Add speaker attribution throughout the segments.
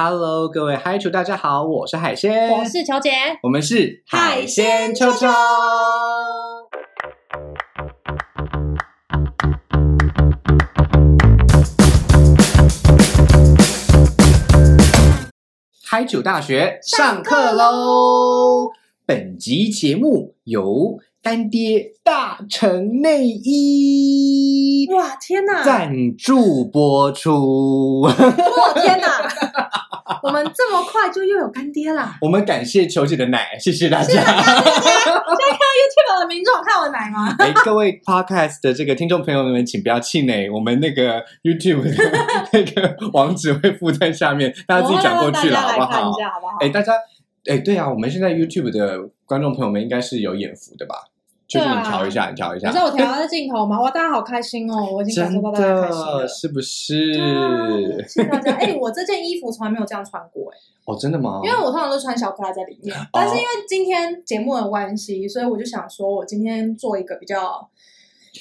Speaker 1: Hello，各位嗨球，大家好，我是海鲜，
Speaker 2: 我是球姐，
Speaker 1: 我们是
Speaker 2: 海鲜秋秋。
Speaker 1: 嗨酒大学上课喽！本集节目由干爹大成内衣
Speaker 2: 哇，天哪！
Speaker 1: 赞助播出。
Speaker 2: 哇，天哪！我们这么快就又有干爹啦！
Speaker 1: 我们感谢球姐的奶，谢谢大家。
Speaker 2: 现在看到 YouTube 的民众看我奶吗？
Speaker 1: 哎，各位 Podcast 的这个听众朋友们，请不要气馁，我们那个 YouTube 的 那个网址会附在下面，大家自己转过去了，好不好？
Speaker 2: 看一下好不好？
Speaker 1: 哎，大家，哎，对啊，我们现在 YouTube 的观众朋友们应该是有眼福的吧？就是你调一下，你调一下。
Speaker 2: 你知道我调 的镜头吗？哇，大家好开心哦！我已经感受到大家开心了，
Speaker 1: 是不是？
Speaker 2: 谢谢大家。哎，我这件衣服从来没有这样穿过，哎。
Speaker 1: 哦，真的吗？
Speaker 2: 因为我通常都穿小可爱在里面，但是因为今天节目的关系，所以我就想说，我今天做一个比较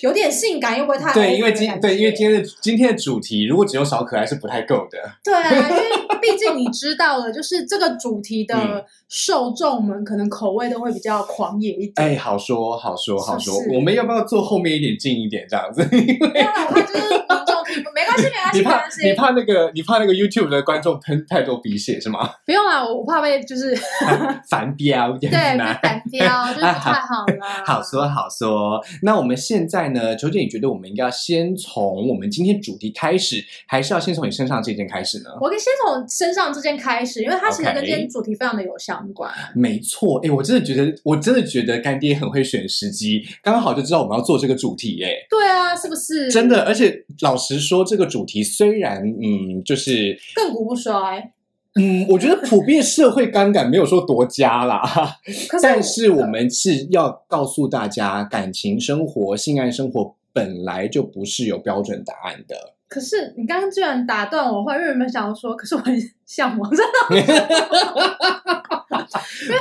Speaker 2: 有点性感，又不会太
Speaker 1: 对，因为今对，因为今天的今天的主题，如果只有小可爱是不太够的。
Speaker 2: 对啊，因为 毕竟你知道了，就是这个主题的受众们可能口味都会比较狂野一点。
Speaker 1: 哎，好说好说好说，我们要不要坐后面一点近一点这样子？
Speaker 2: 因为，我怕就是民众听不，没关系没关系，
Speaker 1: 你怕你怕那个你怕那个 YouTube 的观众喷太多鼻血是吗？
Speaker 2: 不用啦，我怕被就是
Speaker 1: 反标，
Speaker 2: 对，反标 就是太好了。
Speaker 1: 好 说好说，那我们现在呢？求姐，你觉得我们应该要先从我们今天主题开始，还是要先从你身上这件开始呢？
Speaker 2: 我可以先从身上这件开始，因为它其实跟今天主题非常的有相关。
Speaker 1: 没错，哎，我真的觉得，我真的觉得干爹很会选时机，刚好就知道我们要做这个主题，哎，
Speaker 2: 对啊，是不是？
Speaker 1: 真的，而且老实说，这个主题虽然，嗯，就是
Speaker 2: 亘古不衰。
Speaker 1: 嗯，我觉得普遍社会观感没有说多佳啦，但是我们是要告诉大家，感情生活、性爱生活本来就不是有标准答案的。
Speaker 2: 可是你刚刚居然打断我话，因为有没有想要说？可是我很向往，真的。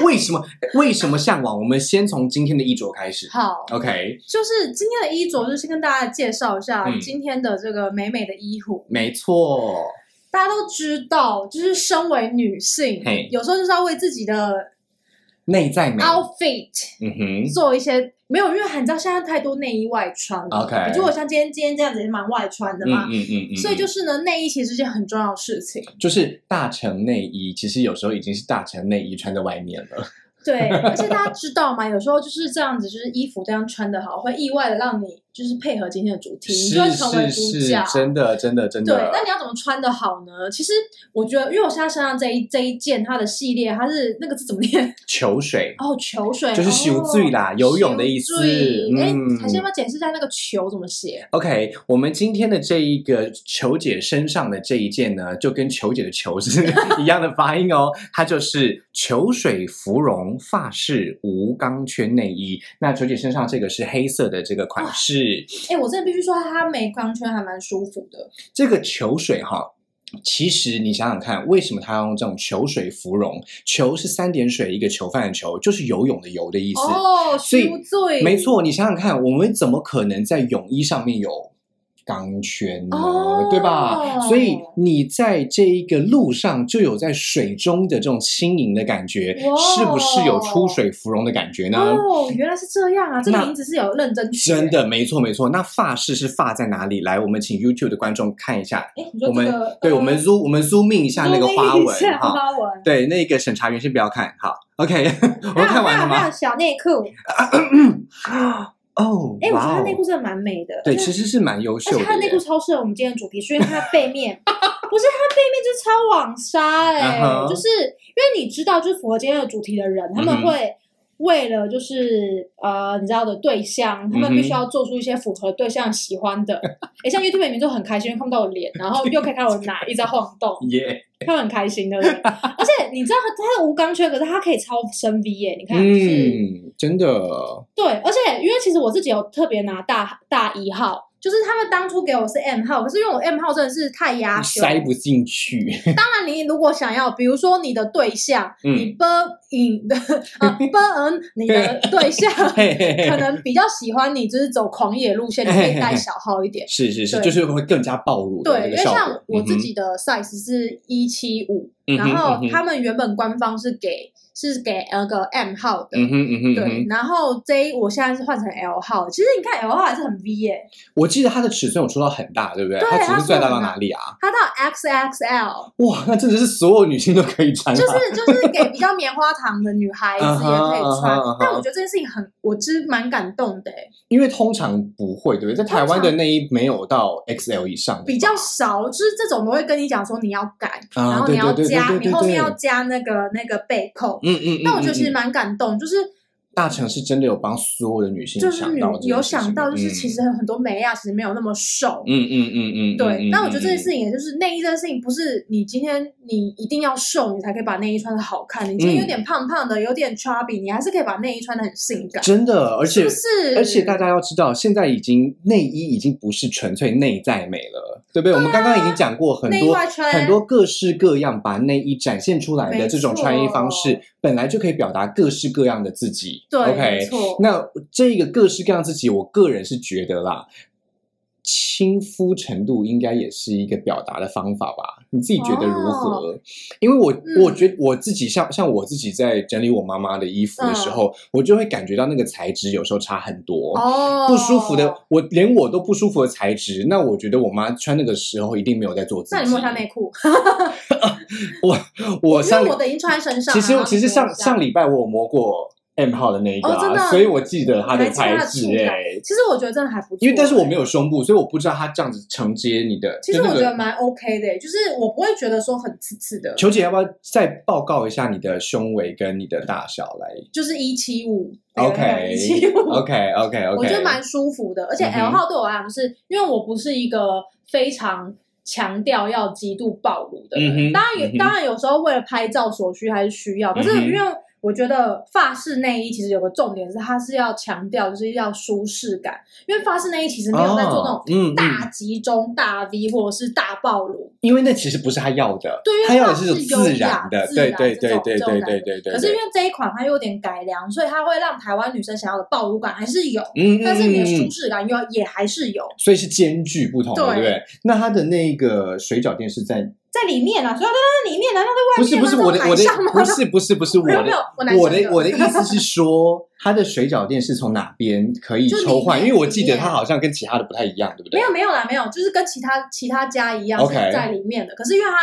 Speaker 1: 为什么？为什么向往？我们先从今天的衣着开始。
Speaker 2: 好
Speaker 1: ，OK，
Speaker 2: 就是今天的衣着，就先跟大家介绍一下今天的这个美美的衣服。
Speaker 1: 没错。
Speaker 2: 大家都知道，就是身为女性，有时候就是要为自己的
Speaker 1: 内在美。
Speaker 2: outfit，嗯哼，做一些没有，因为你知道现在太多内衣外穿
Speaker 1: ，OK，
Speaker 2: 如果像今天今天这样子也蛮外穿的嘛，嗯嗯嗯，所以就是呢，内衣其实是件很重要的事情，
Speaker 1: 就是大成内衣，其实有时候已经是大成内衣穿在外面了。
Speaker 2: 对，而且大家知道吗？有时候就是这样子，就是衣服这样穿的好，会意外的让你就是配合今天的主题，你就会成为主角。
Speaker 1: 真的，真的，真的。
Speaker 2: 对，那你要怎么穿的好呢？其实我觉得，因为我现在身上这一这一件，它的系列，它是那个字怎么念？
Speaker 1: 球水
Speaker 2: 哦，球水
Speaker 1: 就是游醉啦，游泳的意思。
Speaker 2: 哎，还是要不要解释一下那个球怎么写
Speaker 1: ？OK，我们今天的这一个球姐身上的这一件呢，就跟球姐的球是 一样的发音哦，它就是球水芙蓉发饰无钢圈内衣。那球姐身上这个是黑色的这个款式。
Speaker 2: 哎，我真的必须说，它没钢圈，还蛮舒服的。
Speaker 1: 这个球水哈。其实你想想看，为什么他要用这种球水芙蓉？球是三点水一个囚犯的球，就是游泳的游的意思。
Speaker 2: 哦，
Speaker 1: 所以没错。你想想看，我们怎么可能在泳衣上面有？钢圈呢，对吧？所以你在这一个路上就有在水中的这种轻盈的感觉，是不是有出水芙蓉的感觉呢？
Speaker 2: 哦，原来是这样啊！这个名字是有认真
Speaker 1: 真的，没错没错。那发饰是发在哪里？来，我们请 YouTube 的观众看一下。我们对我们 zoom 我们 zoom in 一下那个花纹
Speaker 2: 哈。
Speaker 1: 对，那个审查员先不要看好。OK，我们看完了吗？
Speaker 2: 小内裤。
Speaker 1: 哦，
Speaker 2: 哎，我觉得它内裤真的蛮美的，
Speaker 1: 对，其实是蛮优秀的。
Speaker 2: 它的内裤超适合我们今天的主题，所以它背面 不是它背面就是超网纱，哎，就是因为你知道，就是符合今天的主题的人，他们会为了就是呃，你知道的对象，他们必须要做出一些符合对象喜欢的。哎，像 YouTube 里面就很开心，因为看不到我脸，然后又可以看到我的奶一直在晃动，
Speaker 1: 耶，
Speaker 2: 他很开心的。而且你知道，他他的无钢圈，可是他可以超深 V 耶，你看，
Speaker 1: 嗯。真的，
Speaker 2: 对，而且因为其实我自己有特别拿大大一号。就是他们当初给我是 M 号，可是因为我 M 号真的是太压胸，
Speaker 1: 塞不进去。
Speaker 2: 当然，你如果想要，比如说你的对象，你 b in 的 啊 b n 你的对象 可能比较喜欢你，就是走狂野路线，你可以带小号一点。
Speaker 1: 是是是，就是会更加暴露。
Speaker 2: 对，因为像我自己的 size 是一七五，然后他们原本官方是给。是给那个 M 号的，
Speaker 1: 嗯哼嗯哼，
Speaker 2: 对。然后 J 我现在是换成 L 号，其实你看 L 号还是很 V 耶。
Speaker 1: 我记得它的尺寸有说到很大，对不对？
Speaker 2: 对，
Speaker 1: 它尺寸大到哪里啊？
Speaker 2: 它到 XXL。
Speaker 1: 哇，那真的是所有女性都可以穿。
Speaker 2: 就是就是给比较棉花糖的女孩子也可以穿。但我觉得这件事情很，我其实蛮感动的。
Speaker 1: 因为通常不会，对不对？在台湾的内衣没有到 XL 以上，
Speaker 2: 比较少。就是这种都会跟你讲说你要改，然后你要加，你后面要加那个那个背扣。嗯嗯。那我觉得其实蛮感动，就是
Speaker 1: 大城市真的有帮所有的女性就是，
Speaker 2: 有想到，就是其实很多美亚其实没有那么瘦，
Speaker 1: 嗯嗯嗯嗯，
Speaker 2: 对。那我觉得这件事情，也就是内衣这件事情，不是你今天你一定要瘦，你才可以把内衣穿的好看。你今天有点胖胖的，有点 chubby，你还是可以把内衣穿的很性感。
Speaker 1: 真的，而且
Speaker 2: 是，
Speaker 1: 而且大家要知道，现在已经内衣已经不是纯粹内在美了。对不对？我们刚刚已经讲过很多很多各式各样把内衣展现出来的这种穿衣方式，本来就可以表达各式各样的自己。
Speaker 2: 对
Speaker 1: ，OK，那这个各式各样自己，我个人是觉得啦。亲肤程度应该也是一个表达的方法吧？你自己觉得如何？因为我我觉得我自己像像我自己在整理我妈妈的衣服的时候，我就会感觉到那个材质有时候差很多，不舒服的。我连我都不舒服的材质，那我觉得我妈穿那个时候一定没有在做自己。
Speaker 2: 那你摸下内裤？
Speaker 1: 我我上
Speaker 2: 我的已经穿在身上。
Speaker 1: 其实其实上上礼拜我有摸过。M 号的那一个，所以我记得它的材质哎。
Speaker 2: 其实我觉得真的还不错，
Speaker 1: 因为但是我没有胸部，所以我不知道它这样子承接你的。
Speaker 2: 其实我觉得蛮 OK 的，就是我不会觉得说很刺刺的。
Speaker 1: 球姐要不要再报告一下你的胸围跟你的大小来？
Speaker 2: 就是一七五
Speaker 1: ，OK，
Speaker 2: 一七五
Speaker 1: ，OK OK OK。
Speaker 2: 我觉得蛮舒服的，而且 L 号对我来讲，是因为我不是一个非常强调要极度暴露的人。当然有，当然有时候为了拍照所需还是需要，可是因为。我觉得发式内衣其实有个重点是，它是要强调就是要舒适感，因为发式内衣其实没有在做那种大集中、大 V 或者是大暴露，
Speaker 1: 因为那其实不是他要的，
Speaker 2: 对，
Speaker 1: 他要的
Speaker 2: 是
Speaker 1: 自然的，对对对对对对对对。
Speaker 2: 可是因为这一款它有点改良，所以它会让台湾女生想要的暴露感还是有，嗯但是你的舒适感又也还是有，
Speaker 1: 所以是兼具不同，对不对？那它的那个水饺店是在。
Speaker 2: 在里面啊，所以它在里面，难道在外面？
Speaker 1: 不是不是我的我的不是不是不是我的我的我的意思是说，它的水饺店是从哪边可以抽换？因为我记得它好像跟其他的不太一样，对不对？
Speaker 2: 没有没有啦，没有，就是跟其他其他家一样在里面的。可是因为它。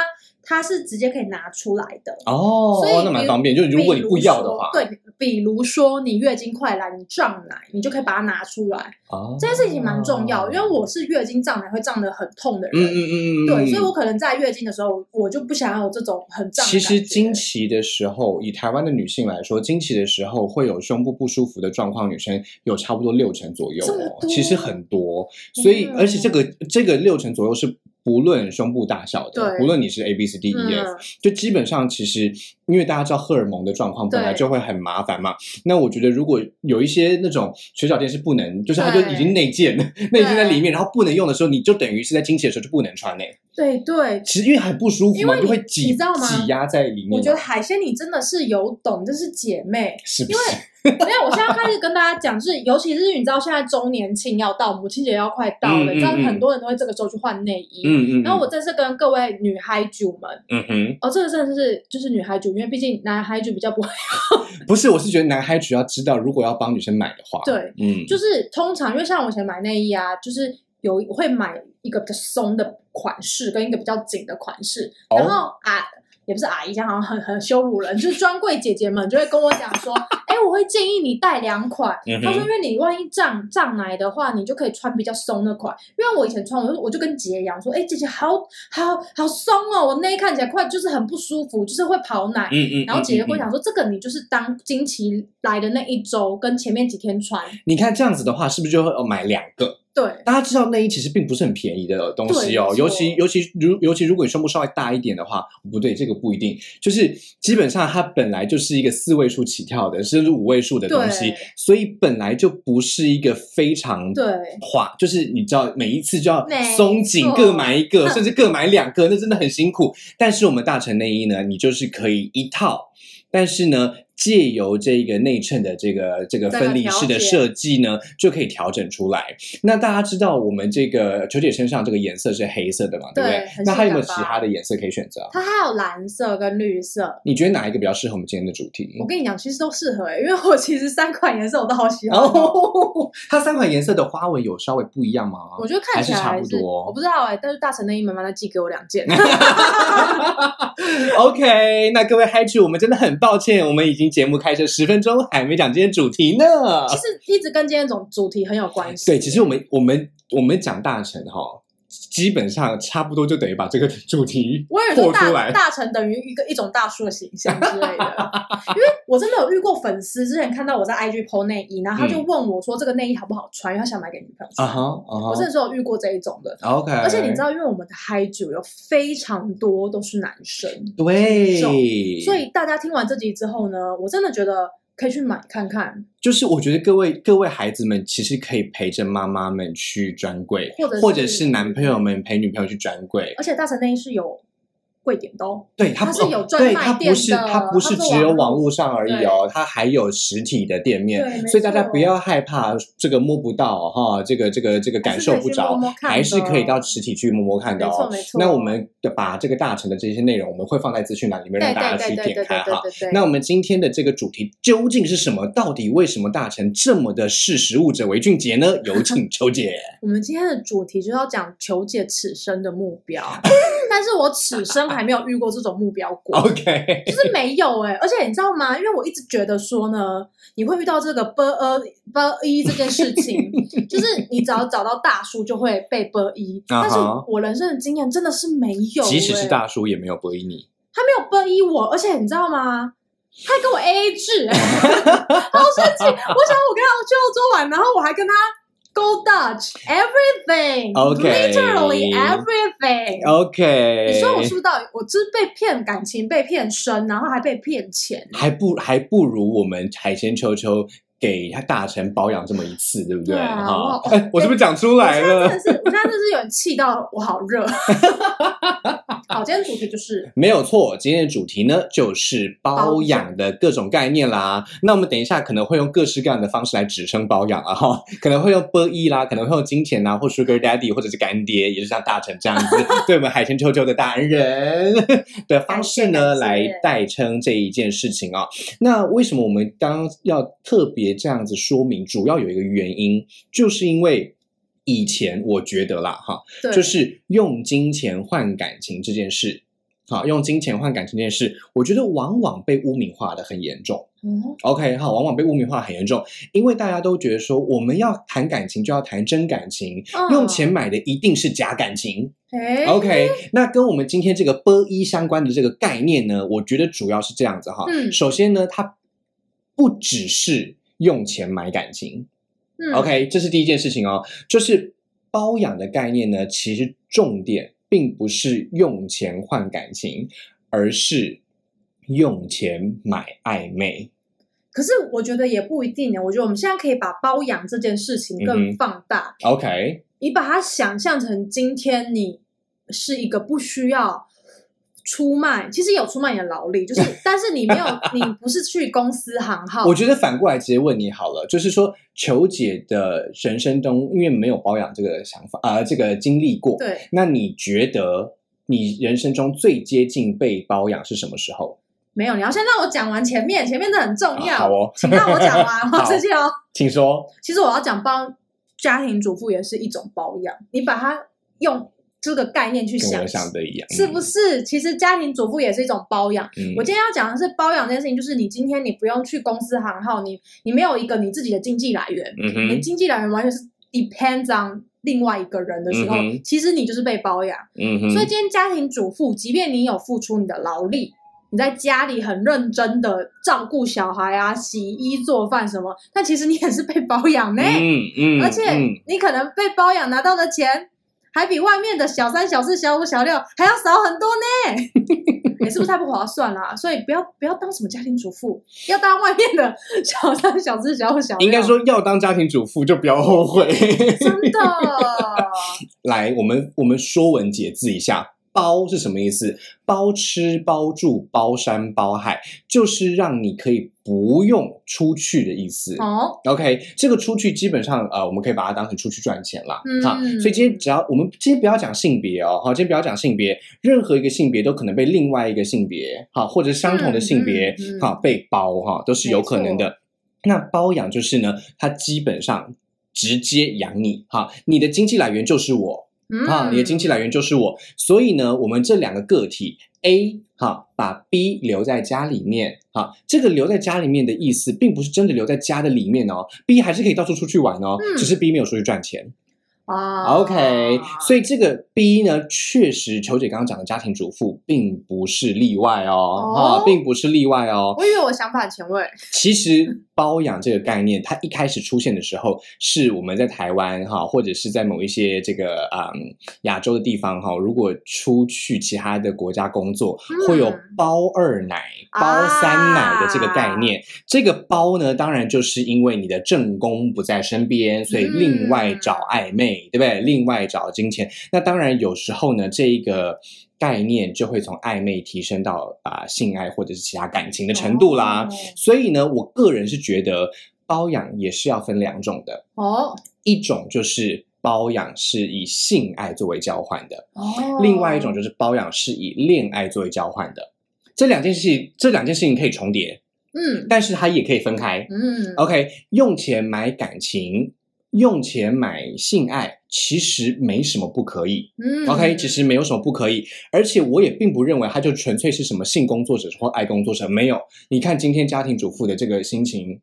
Speaker 2: 它是直接可以拿出来的
Speaker 1: 哦，
Speaker 2: 所以
Speaker 1: 那蛮方便。就如果你不要的话，
Speaker 2: 对，比如说你月经快来，你胀奶，你就可以把它拿出来。哦，这件事情蛮重要，因为我是月经胀奶会胀得很痛的人。嗯嗯嗯嗯，对，所以我可能在月经的时候，我就不想要有这种很胀。
Speaker 1: 其实经期的时候，以台湾的女性来说，经期的时候会有胸部不舒服的状况，女生有差不多六成左右哦，其实很多。所以，而且这个这个六成左右是。不论胸部大小的，不论你是 A B C D E F，就基本上其实，因为大家知道荷尔蒙的状况本来就会很麻烦嘛。那我觉得如果有一些那种水饺店是不能，就是它就已经内建内建在里面，然后不能用的时候，你就等于是在经期的时候就不能穿呢。
Speaker 2: 对对，
Speaker 1: 其实因为很不舒服嘛，就会挤挤压在里面。
Speaker 2: 我觉得海鲜你真的是有懂，就是姐妹，
Speaker 1: 是
Speaker 2: 因为。没有，我现在开始跟大家讲，是尤其是你知道，现在周年庆要到，母亲节要快到了，你知道很多人都会这个时候去换内衣。嗯嗯。然后我这次跟各位女孩主们，嗯哼，哦，这个真的是就是女孩主，因为毕竟男孩主比较不会。
Speaker 1: 不是，我是觉得男孩主要知道，如果要帮女生买的话，
Speaker 2: 对，嗯，就是通常因为像我以前买内衣啊，就是有会买一个比较松的款式跟一个比较紧的款式，然后啊。也不是阿姨，这样好像很很羞辱人。就是专柜姐姐们就会跟我讲说：“哎，我会建议你带两款。”他说：“因为你万一胀胀奶的话，你就可以穿比较松的款。因为我以前穿，我就我就跟姐一样说：‘哎，姐姐好好好松哦，我内衣看起来快就是很不舒服，就是会跑奶。’嗯嗯。然后姐姐会讲说：‘这个你就是当经期来的那一周跟前面几天穿。’
Speaker 1: 你看这样子的话，是不是就会买两个？”
Speaker 2: 对，
Speaker 1: 大家知道内衣其实并不是很便宜的东西哦，尤其尤其如尤其如果你胸部稍微大一点的话，不对，这个不一定，就是基本上它本来就是一个四位数起跳的，甚至五位数的东西，所以本来就不是一个非常
Speaker 2: 对。
Speaker 1: 滑，就是你知道每一次就要松紧各买一个，甚至各买两个，那真的很辛苦。但是我们大成内衣呢，你就是可以一套，但是呢。借由这个内衬的这个这个分离式的设计呢，就可以调整出来。那大家知道我们这个球姐身上这个颜色是黑色的嘛，对不对？那还有没有其他的颜色可以选择？
Speaker 2: 它还有蓝色跟绿色。
Speaker 1: 你觉得哪一个比较适合我们今天的主题？
Speaker 2: 我跟你讲，其实都适合，因为我其实三款颜色我都好喜欢。
Speaker 1: 哦它三款颜色的花纹有稍微不一样吗？
Speaker 2: 我觉得看起来
Speaker 1: 差不多，
Speaker 2: 我不知道哎。但是大神内衣慢慢的寄给我两件。
Speaker 1: OK，那各位嗨曲，我们真的很抱歉，我们已经节目开始十分钟，还没讲今天主题呢。
Speaker 2: 其实一直跟今天总主题很有关系。
Speaker 1: 对，其实我们我们我们讲大成哈。基本上差不多就等于把这个主题
Speaker 2: 破出来，大成等于一个一种大叔的形象之类的。因为我真的有遇过粉丝，之前看到我在 IG PO 内衣，然后他就问我说：“这个内衣好不好穿？”因为他想买给女朋友穿。我真的是有遇过这一种的。
Speaker 1: OK，
Speaker 2: 而且你知道，因为我们的嗨酒有非常多都是男生，
Speaker 1: 对，
Speaker 2: 所以大家听完这集之后呢，我真的觉得。可以去买看看，
Speaker 1: 就是我觉得各位各位孩子们其实可以陪着妈妈们去专柜，
Speaker 2: 或者
Speaker 1: 或者是男朋友们陪女朋友去专柜，
Speaker 2: 而且大成内衣是有。贵点都
Speaker 1: 对，它
Speaker 2: 是有专卖店
Speaker 1: 的，它不是只有网络上而已哦，它还有实体的店面，所以大家不要害怕这个摸不到哈，这个这个这个感受不着，还是可以到实体去摸摸看的哦。那我们的把这个大成的这些内容，我们会放在资讯栏里面让大家去点开哈。那我们今天的这个主题究竟是什么？到底为什么大成这么的视食物者为俊杰呢？有请 求姐。
Speaker 2: 我们今天的主题就要讲求姐此生的目标，但是我此生。还没有遇过这种目标过，
Speaker 1: OK，
Speaker 2: 就是没有哎，而且你知道吗？因为我一直觉得说呢，你会遇到这个 b 呃 b 一这件事情，就是你只要找到大叔就会被 b 一，但是我人生的经验真的是没有，
Speaker 1: 即使是大叔也没有 b 一你，
Speaker 2: 他没有 b 一我，而且你知道吗？他还跟我 A A 制，好生气！我想我跟他去澳洲玩，然后我还跟他。Go Dutch, everything, literally everything.
Speaker 1: OK，
Speaker 2: 你说我是不是到我就是被骗感情，被骗身，然后还被骗钱？
Speaker 1: 还不还不如我们海鲜秋秋给他大臣保养这么一次，对不对？哈，我是不是讲出来了？
Speaker 2: 真的是，我现在真是有点气到我好热。好，今天主题就是
Speaker 1: 没有错。今天的主题呢，就是包养的各种概念啦。那我们等一下可能会用各式各样的方式来指称包养啊，哈，可能会用波一啦，可能会用金钱呐，或 Sugar Daddy，或者是干爹，也是像大臣这样子，对我们海鲜秋秋的大恩人的方式呢，来代称这一件事情啊。那为什么我们刚要特别这样子说明？主要有一个原因，就是因为。以前我觉得啦，哈，就是用金钱换感情这件事，好，用金钱换感情这件事，我觉得往往被污名化的很严重。嗯，OK，好，往往被污名化很严重，因为大家都觉得说，我们要谈感情就要谈真感情，用钱买的一定是假感情。OK，那跟我们今天这个波一相关的这个概念呢，我觉得主要是这样子哈。嗯，首先呢，它不只是用钱买感情。嗯 OK，这是第一件事情哦，就是包养的概念呢，其实重点并不是用钱换感情，而是用钱买暧昧。
Speaker 2: 可是我觉得也不一定呢，我觉得我们现在可以把包养这件事情更放大。
Speaker 1: OK，
Speaker 2: 你把它想象成今天你是一个不需要。出卖其实有出卖你的劳力，就是 但是你没有，你不是去公司行号。
Speaker 1: 我觉得反过来直接问你好了，就是说求姐的人生中，因为没有包养这个想法啊，这个经历过。
Speaker 2: 对，
Speaker 1: 那你觉得你人生中最接近被包养是什么时候？
Speaker 2: 没有，你要先让我讲完前面，前面的很重要。
Speaker 1: 好哦，
Speaker 2: 请让我讲完，我直接哦，
Speaker 1: 请说。
Speaker 2: 其实我要讲包家庭主妇也是一种包养，你把它用。这个概念去想，想的一样是不是？其实家庭主妇也是一种包养。我今天要讲的是包养这件事情，就是你今天你不用去公司行号，你你没有一个你自己的经济来源，你经济来源完全是 depends on 另外一个人的时候，其实你就是被包养。所以今天家庭主妇，即便你有付出你的劳力，你在家里很认真的照顾小孩啊、洗衣做饭什么，但其实你也是被包养呢。嗯嗯，而且你可能被包养拿到的钱。还比外面的小三、小四、小五、小六还要少很多呢，你是不是太不划算了？所以不要不要当什么家庭主妇，要当外面的小三、小四、小五、小六。
Speaker 1: 应该说要当家庭主妇就不要后悔，
Speaker 2: 真的。
Speaker 1: 来，我们我们说文解字一下，包是什么意思？包吃包住包山包海，就是让你可以不用出去的意思。
Speaker 2: 哦
Speaker 1: ，OK，这个出去基本上呃，我们可以把它当成出去赚钱啦。
Speaker 2: 嗯
Speaker 1: 好，所以今天只要我们今天不要讲性别哦，好，今天不要讲性别，任何一个性别都可能被另外一个性别好，或者相同的性别
Speaker 2: 嗯嗯嗯
Speaker 1: 好被包哈，都是有可能的。那包养就是呢，它基本上直接养你哈，你的经济来源就是我。
Speaker 2: 嗯
Speaker 1: 啊，你的经济来源就是我，所以呢，我们这两个个体 A 哈，把 B 留在家里面，哈，这个留在家里面的意思，并不是真的留在家的里面哦，B 还是可以到处出去玩哦，
Speaker 2: 嗯。
Speaker 1: 只是 B 没有出去赚钱。
Speaker 2: 啊。
Speaker 1: OK，所以这个 B 呢，确实球姐刚刚讲的家庭主妇并不是例外哦，
Speaker 2: 哦。
Speaker 1: 啊，并不是例外哦。
Speaker 2: 我以为我想法很前卫，
Speaker 1: 其实包养这个概念，它一开始出现的时候，是我们在台湾哈，或者是在某一些这个嗯亚洲的地方哈，如果出去其他的国家工作，
Speaker 2: 嗯
Speaker 1: 会有包二奶、包三奶的这个概念。这个包呢，当然就是因为你的正宫不在身边，所以另外找暧昧，对不对？另外找金钱。那当然有时候呢，这一个。概念就会从暧昧提升到啊、性爱或者是其他感情的程度啦。
Speaker 2: 哦
Speaker 1: 所以呢，我个人是觉得包养也是要分两种的，
Speaker 2: 哦
Speaker 1: 一种就是包养是以性爱作为交换的，
Speaker 2: 哦，
Speaker 1: 另外一种就是包养是以恋爱作为交换的。这两件事情，这两件事情可以重叠，
Speaker 2: 嗯
Speaker 1: 但是它也可以分开。
Speaker 2: 嗯
Speaker 1: OK，用钱买感情，用钱买性爱，其实没什么不可以。
Speaker 2: 嗯
Speaker 1: OK，其实没有什么不可以，而且我也并不认为他就纯粹是什么性工作者或爱工作者，没有。你看今天家庭主妇的这个心情，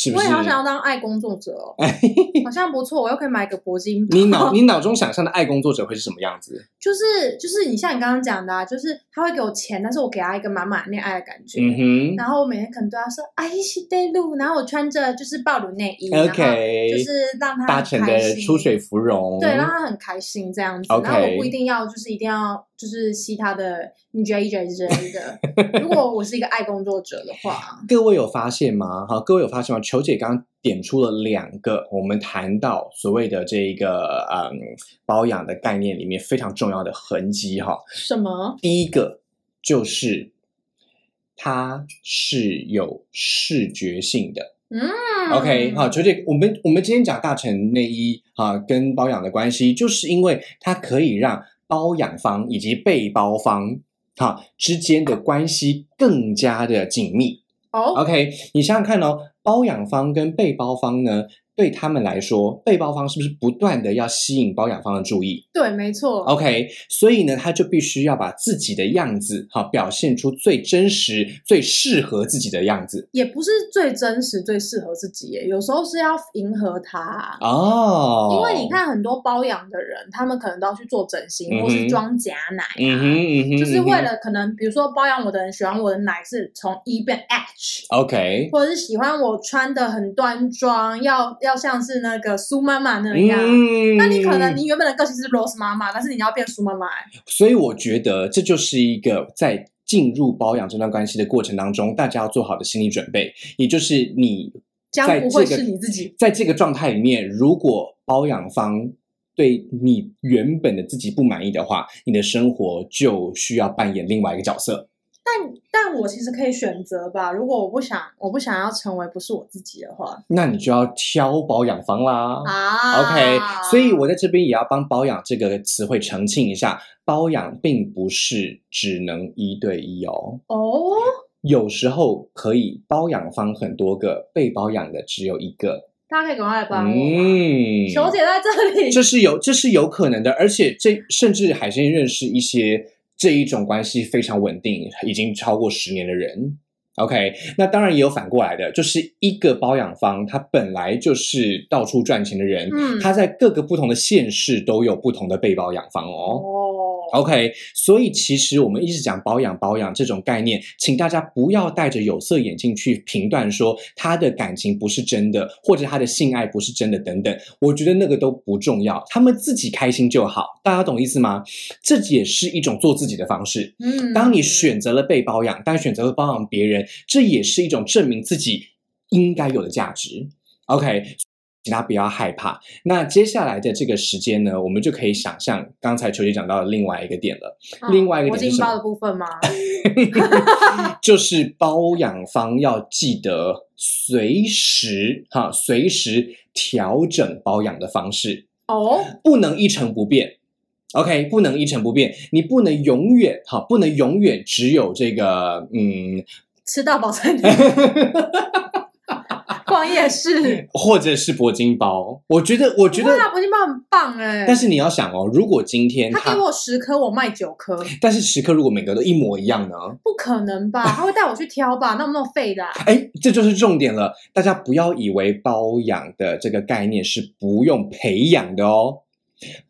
Speaker 1: 是不是？
Speaker 2: 我也好想要当爱工作者哦，好像不错，我又可以买个铂金。
Speaker 1: 你脑你脑中想象的爱工作者会是什么样子？
Speaker 2: 就是就是你像你刚刚讲的、啊，就是他会给我钱，但是我给他一个满满恋爱的感觉。
Speaker 1: 嗯哼
Speaker 2: 然后我每天可能对他说“阿姨西带路”，然后我穿着就是暴露内衣
Speaker 1: ，OK，
Speaker 2: 就是让他
Speaker 1: 搭乘的出水芙蓉，
Speaker 2: 对，让他很开心这样子。
Speaker 1: OK
Speaker 2: 然后我不一定要就是一定要就是吸他的 J J 之类的。如果我是一个爱工作者的话，
Speaker 1: 各位有发现吗？哈，各位有发现吗？球姐刚刚点出了两个我们谈到所谓的这一个嗯保养的概念里面非常重要的痕迹哈。
Speaker 2: 什么？
Speaker 1: 第一个就是它是有视觉性的。
Speaker 2: 嗯
Speaker 1: OK，好，球姐，我们我们今天讲大成内衣啊跟保养的关系，就是因为它可以让包养方以及被包方哈之间的关系更加的紧密。
Speaker 2: 哦
Speaker 1: ，OK，你想想看哦，包养方跟被包方呢，对他们来说，被包方是不是不断的要吸引包养方的注意
Speaker 2: 对，没错。
Speaker 1: ？OK，所以呢，他就必须要把自己的样子哈表现出最真实、最适合自己的样子
Speaker 2: 也不是最真实、最适合自己耶，有时候是要迎合他。
Speaker 1: 哦。
Speaker 2: 因为你，看很多包养的人，他们可能都要去做整形，
Speaker 1: 嗯
Speaker 2: 或是装假奶、啊，就是为了可能比如说包养我的人喜欢我的奶是从 E 变
Speaker 1: H，OK，
Speaker 2: 或者是喜欢我穿的很端庄，要要像是那个苏妈妈那样。
Speaker 1: 嗯
Speaker 2: 那你可能你原本的个性是 Rose 妈妈，但是你要变苏妈妈、欸，
Speaker 1: 所以我觉得这就是一个在进入包养这段关系的过程当中，大家要做好的心理准备，也就是你
Speaker 2: 将
Speaker 1: 在
Speaker 2: 不会
Speaker 1: 这个
Speaker 2: 是你自己。
Speaker 1: 在这个状态里面，如果包养方对你原本的自己不满意的话，你的生活就需要扮演另外一个角色。
Speaker 2: 但但我其实可以选择吧，如果我不想我不想要成为不是我自己的话
Speaker 1: 那你就要挑包养方啦。
Speaker 2: 啊
Speaker 1: OK，所以我在这边也要帮包养这个词汇澄清一下，包养并不是只能一对一哦。
Speaker 2: 哦，
Speaker 1: 有时候可以包养方很多个，被包养的只有一个。
Speaker 2: 大家可以赶快来帮我。
Speaker 1: 嗯，
Speaker 2: 球姐在这里，
Speaker 1: 这是有这是有可能的，而且这甚至海鲜认识一些这一种关系非常稳定，已经超过十年的人。OK，那当然也有反过来的，就是一个包养方，他本来就是到处赚钱的人，
Speaker 2: 嗯
Speaker 1: 他在各个不同的县市都有不同的被包养方哦。
Speaker 2: 哦
Speaker 1: ，OK，所以其实我们一直讲包养包养这种概念，请大家不要戴着有色眼镜去评断说他的感情不是真的，或者他的性爱不是真的等等。我觉得那个都不重要，他们自己开心就好。大家懂意思吗？这也是一种做自己的方式。
Speaker 2: 嗯
Speaker 1: 当你选择了被包养，当选择了包养别人，这也是一种证明自己应该有的价值。OK，请他不要害怕。那接下来的这个时间呢，我们就可以想象刚才球姐讲到的另外一个点了。另外一个点是什么？
Speaker 2: 包的部分吗？
Speaker 1: 就是包养方要记得随时哈，随时调整包养的方式
Speaker 2: 哦，
Speaker 1: 不能一成不变。OK，不能一成不变，你不能永远哈，不能永远只有这个嗯，
Speaker 2: 吃到饱餐厅。逛夜市，
Speaker 1: 或者是铂金包，我觉得，我觉得
Speaker 2: 铂金包很棒哎。
Speaker 1: 但是你要想哦，如果今天
Speaker 2: 他给我十颗，我卖九颗，
Speaker 1: 但是十颗如果每个都一模一样呢？
Speaker 2: 不可能吧？他会带我去挑吧？那么那么废的？
Speaker 1: 哎，这就是重点了。大家不要以为包养的这个概念是不用培养的哦。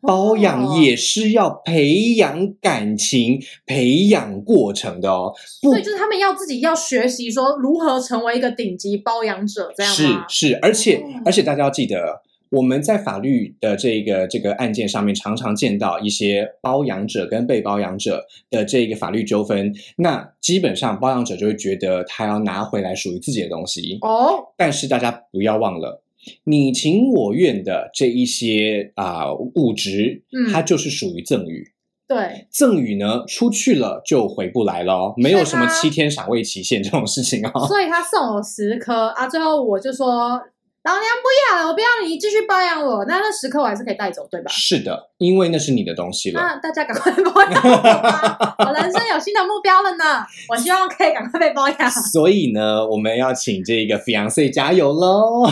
Speaker 1: 包养也是要培养感情、培养过程的哦。
Speaker 2: 所以就是他们要自己要学习说如何成为一个顶级包养者，这样
Speaker 1: 是是，而且而且大家要记得，我们在法律的这个这个案件上面，常常见到一些包养者跟被包养者的这个法律纠纷。那基本上包养者就会觉得他要拿回来属于自己的东西哦。但是大家不要忘了。你情我愿的这一些啊物质，它就是属于赠与。
Speaker 2: 对，
Speaker 1: 赠与呢出去了就回不来了，没有什么七天赏味期限这种事情哦。
Speaker 2: 所以他送我十颗啊，最后我就说。老娘不要了，我不要你继续包养我。那那十颗我还是可以带走，对吧？
Speaker 1: 是的，因为那是你的东西了。
Speaker 2: 那大家赶快包养我吧，我人生有新的目标了呢。我希望可以赶快被包养。
Speaker 1: 所以呢，我们要请这个 fiance 加油喽。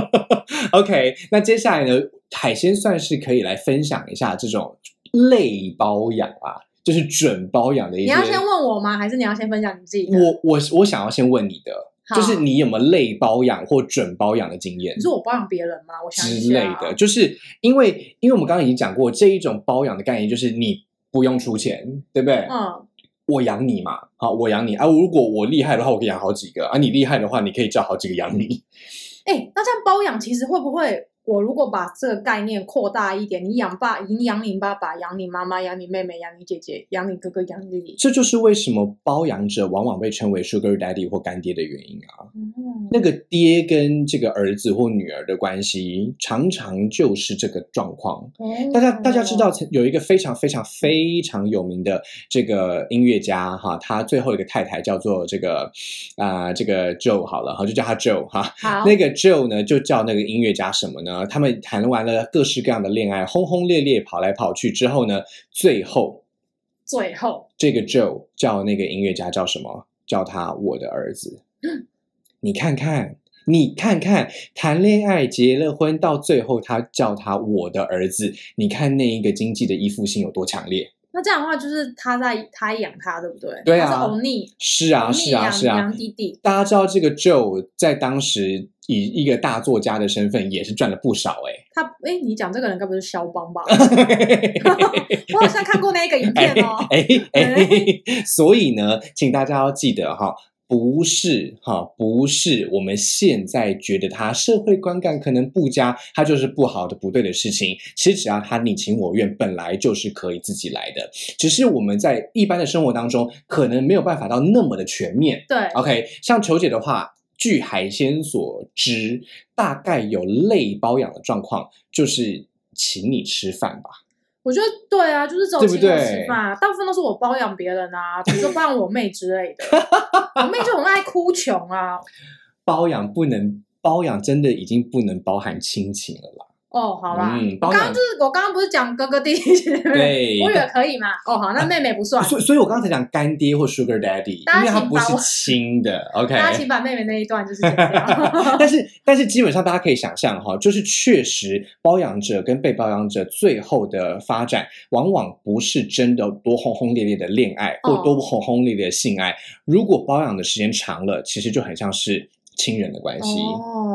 Speaker 1: OK，那接下来呢，海鲜算是可以来分享一下这种类包养啊，就是准包养的一些。
Speaker 2: 你要先问我吗？还是你要先分享你自己？
Speaker 1: 我我我想要先问你的。就是你有没有类包养或准包养的经验？
Speaker 2: 你说我包养别人吗？我想
Speaker 1: 之类的，就是因为因为我们刚刚已经讲过这一种包养的概念，就是你不用出钱，对不对？嗯，我养你嘛，好，我养你啊。如果我厉害的话，我可以养好几个啊。你厉害的话，你可以叫好几个养你。
Speaker 2: 哎，那这样包养其实会不会？我如果把这个概念扩大一点，你养爸，你养你爸爸，养你妈妈，养你妹妹，养你姐姐，养你哥哥，养你弟弟，
Speaker 1: 这就是为什么包养者往往被称为 Sugar Daddy 或干爹的原因啊。嗯那个爹跟这个儿子或女儿的关系，常常就是这个状况。大家大家知道，有一个非常非常非常有名的这个音乐家哈，他最后一个太太叫做这个啊这个 Joe 好了，好就叫他 Joe 哈。
Speaker 2: 好，
Speaker 1: 那个 Joe 呢就叫那个音乐家什么呢？他们谈完了各式各样的恋爱，轰轰烈烈跑来跑去之后呢，最后，
Speaker 2: 最后
Speaker 1: 这个 Joe 叫那个音乐家叫什么？叫他我的儿子。你看看，你看看，谈恋爱结了婚，到最后他叫他我的儿子。你看那一个经济的依附性有多强烈？
Speaker 2: 那这样的话，就是他在他养他，对不对？
Speaker 1: 对啊，
Speaker 2: 是欧尼，
Speaker 1: 是啊，是啊，是啊，
Speaker 2: 养弟弟。
Speaker 1: 大家知道这个 Joe 在当时以一个大作家的身份，也是赚了不少哎。
Speaker 2: 他哎，你讲这个人该不是肖邦吧？我好像看过那个影片哦。
Speaker 1: 哎哎，所以呢，请大家要记得哈。不是哈，不是我们现在觉得他社会观感可能不佳，他就是不好的、不对的事情。其实只要他你情我愿，本来就是可以自己来的。只是我们在一般的生活当中，可能没有办法到那么的全面。
Speaker 2: 对
Speaker 1: ，OK，像球姐的话，据海鲜所知，大概有类包养的状况，就是请你吃饭吧。
Speaker 2: 我觉得对啊，就是找请我吃饭，大部分都是我包养别人啊，比如说包养我妹之类的。我妹就很爱哭穷啊。
Speaker 1: 包养不能包养，真的已经不能包含亲情了啦。
Speaker 2: 哦，好啦，我刚刚就是我刚刚不是讲哥哥弟弟，
Speaker 1: 对，
Speaker 2: 我以为可以嘛。哦，好，那妹妹不算。
Speaker 1: 所以，所以我刚刚才讲干爹或 Sugar Daddy，因为他不是亲的。OK，
Speaker 2: 大家请把妹妹那一段就是
Speaker 1: 但是，但是基本上大家可以想象哈，就是确实包养者跟被包养者最后的发展，往往不是真的多轰轰烈烈的恋爱或多轰轰烈烈的性爱。如果包养的时间长了，其实就很像是亲人的关系。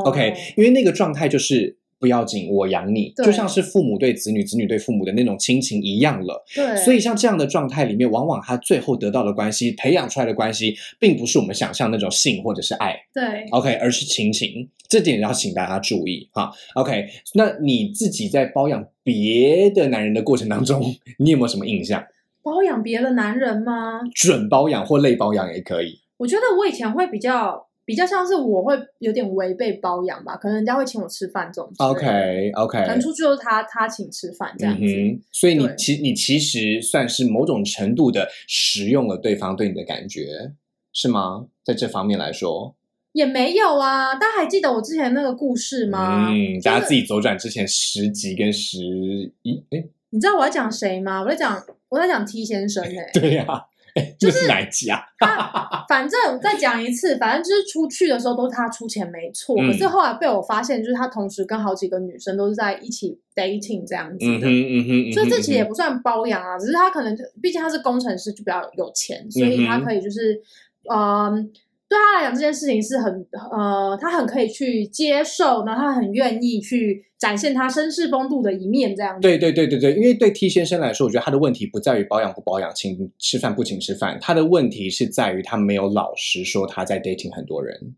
Speaker 1: OK，因为那个状态就是。不要紧，我养你，就像是父母对子女、子女对父母的那种亲情一样了。
Speaker 2: 对，
Speaker 1: 所以像这样的状态里面，往往他最后得到的关系、培养出来的关系，并不是我们想象那种性或者是爱。
Speaker 2: 对
Speaker 1: ，OK，而是亲情，这点要请大家注意哈。OK，那你自己在包养别的男人的过程当中，你有没有什么印象？
Speaker 2: 包养别的男人吗？
Speaker 1: 准包养或类包养也可以。
Speaker 2: 我觉得我以前会比较。比较像是我会有点违背包养吧，可能人家会请我吃饭这种。
Speaker 1: OK OK，
Speaker 2: 可能出去就是他他请吃饭这样子。
Speaker 1: 所以你其你其实算是某种程度的使用了对方对你的感觉，是吗？在这方面来说。
Speaker 2: 也没有啊，大家还记得我之前那个故事吗？
Speaker 1: 嗯，大家自己走转之前十集跟十一，哎，
Speaker 2: 你知道我在讲谁吗？我在讲我在讲 T 先生哎，
Speaker 1: 对呀，就是哪集啊？
Speaker 2: 反正再讲一次，反正就是出去的时候都是他出钱没错，可是后来被我发现，就是他同时跟好几个女生都是在一起 dating 这样子的，所以这其实也不算包养啊，只是他可能就毕竟他是工程师，就比较有钱，所以他可以就是嗯。对他来讲，这件事情是很呃，他很可以去接受，然后他很愿意去展现他绅士风度的一面，这样子。
Speaker 1: 对对对对对，因为对 T 先生来说，我觉得他的问题不在于保养不保养，请吃饭不请吃饭，他的问题是在于他没有老实说他在 dating 很多人。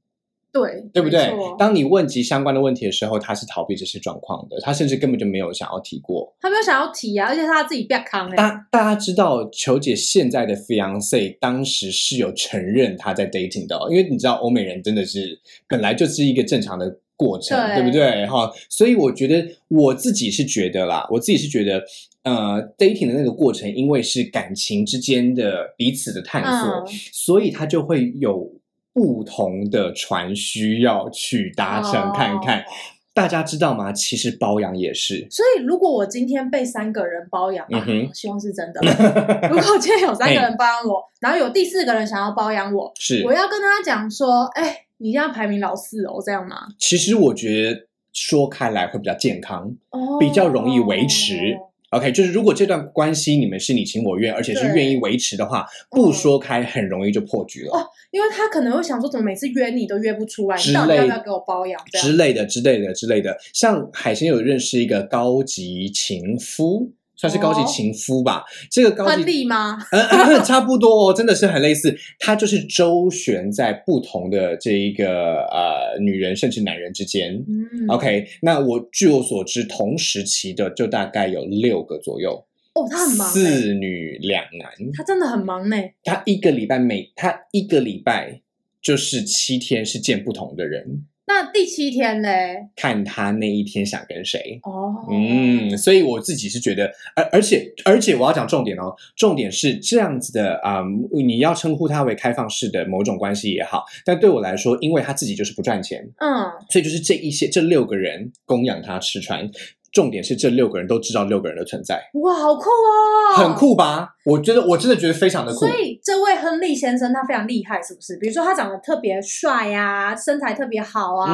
Speaker 2: 对，
Speaker 1: 对不对？当你问及相关的问题的时候，他是逃避这些状况的，他甚至根本就没有想要提过。
Speaker 2: 他没有想要提啊，而且他自己变康。
Speaker 1: 大大家知道，球姐现在的 fiance 当时是有承认他在 dating 的，因为你知道欧美人真的是本来就是一个正常的过程，对不对？哈，所以我觉得我自己是觉得啦，我自己是觉得，呃，dating 的那个过程，因为是感情之间的彼此的探索，所以他就会有。不同的船需要去搭乘看看，大家知道吗？其实包养也是。
Speaker 2: 所以如果我今天被三个人包养，希望是真的。如果今天有三个人包养我，然后有第四个人想要包养我，
Speaker 1: 是
Speaker 2: 我要跟他讲说：“哎，你这样排名老四哦，这样吗？”
Speaker 1: 其实我觉得说开来会比较健康，哦比较容易维持。OK，就是如果这段关系你们是你情我愿，而且是愿意维持的话，不说开很容易就破局了。
Speaker 2: 哦，因为他可能会想说，怎么每次约你都约不出来，你到底要不要给我包养？
Speaker 1: 之类的、之类的、之类的。像海鲜有认识一个高级情夫。算是高级情夫吧，这个高
Speaker 2: 级吗？
Speaker 1: 嗯，差不多哦，真的是很类似。他就是周旋在不同的这一个呃女人甚至男人之间。嗯，OK，那我据我所知，同时期的就大概有六个左右。
Speaker 2: 哦，他很忙，
Speaker 1: 四女两男，
Speaker 2: 他真的很忙呢。
Speaker 1: 他一个礼拜每他一个礼拜就是七天是见不同的人。
Speaker 2: 那第七天嘞？
Speaker 1: 看他那一天想跟谁哦，嗯，所以我自己是觉得，而而且而且我要讲重点哦，重点是这样子的啊，你要称呼他为开放式的某种关系也好，但对我来说，因为他自己就是不赚钱，嗯，所以就是这一些这六个人供养他吃穿。重点是这六个人都知道六个人的存在，
Speaker 2: 哇，好酷哦！
Speaker 1: 很酷吧？我觉得我真的觉得非常的酷。
Speaker 2: 所以这位亨利先生他非常厉害，是不是？比如说他长得特别帅啊，身材特别好啊，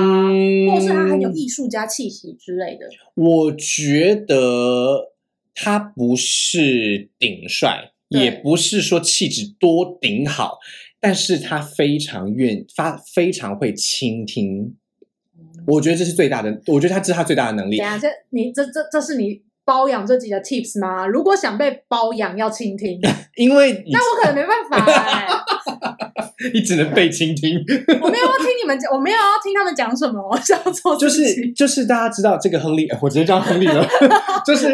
Speaker 2: 或是他很有艺术家气息之类的。
Speaker 1: 我觉得他不是顶帅，也不是说气质多顶好，但是他非常愿发，非常会倾听。我觉得这是最大的，我觉得他这是他最大的能力。
Speaker 2: 等下，这你这这这是你包养自己的 tips 吗？如果想被包养，要倾听，
Speaker 1: 因为
Speaker 2: 那我可能没办法。
Speaker 1: 你只能被倾听。
Speaker 2: 我没有要听你们讲，我没有要听他们讲什么，我是要做。
Speaker 1: 就是就是大家知道这个亨利，我直接叫亨利了。就是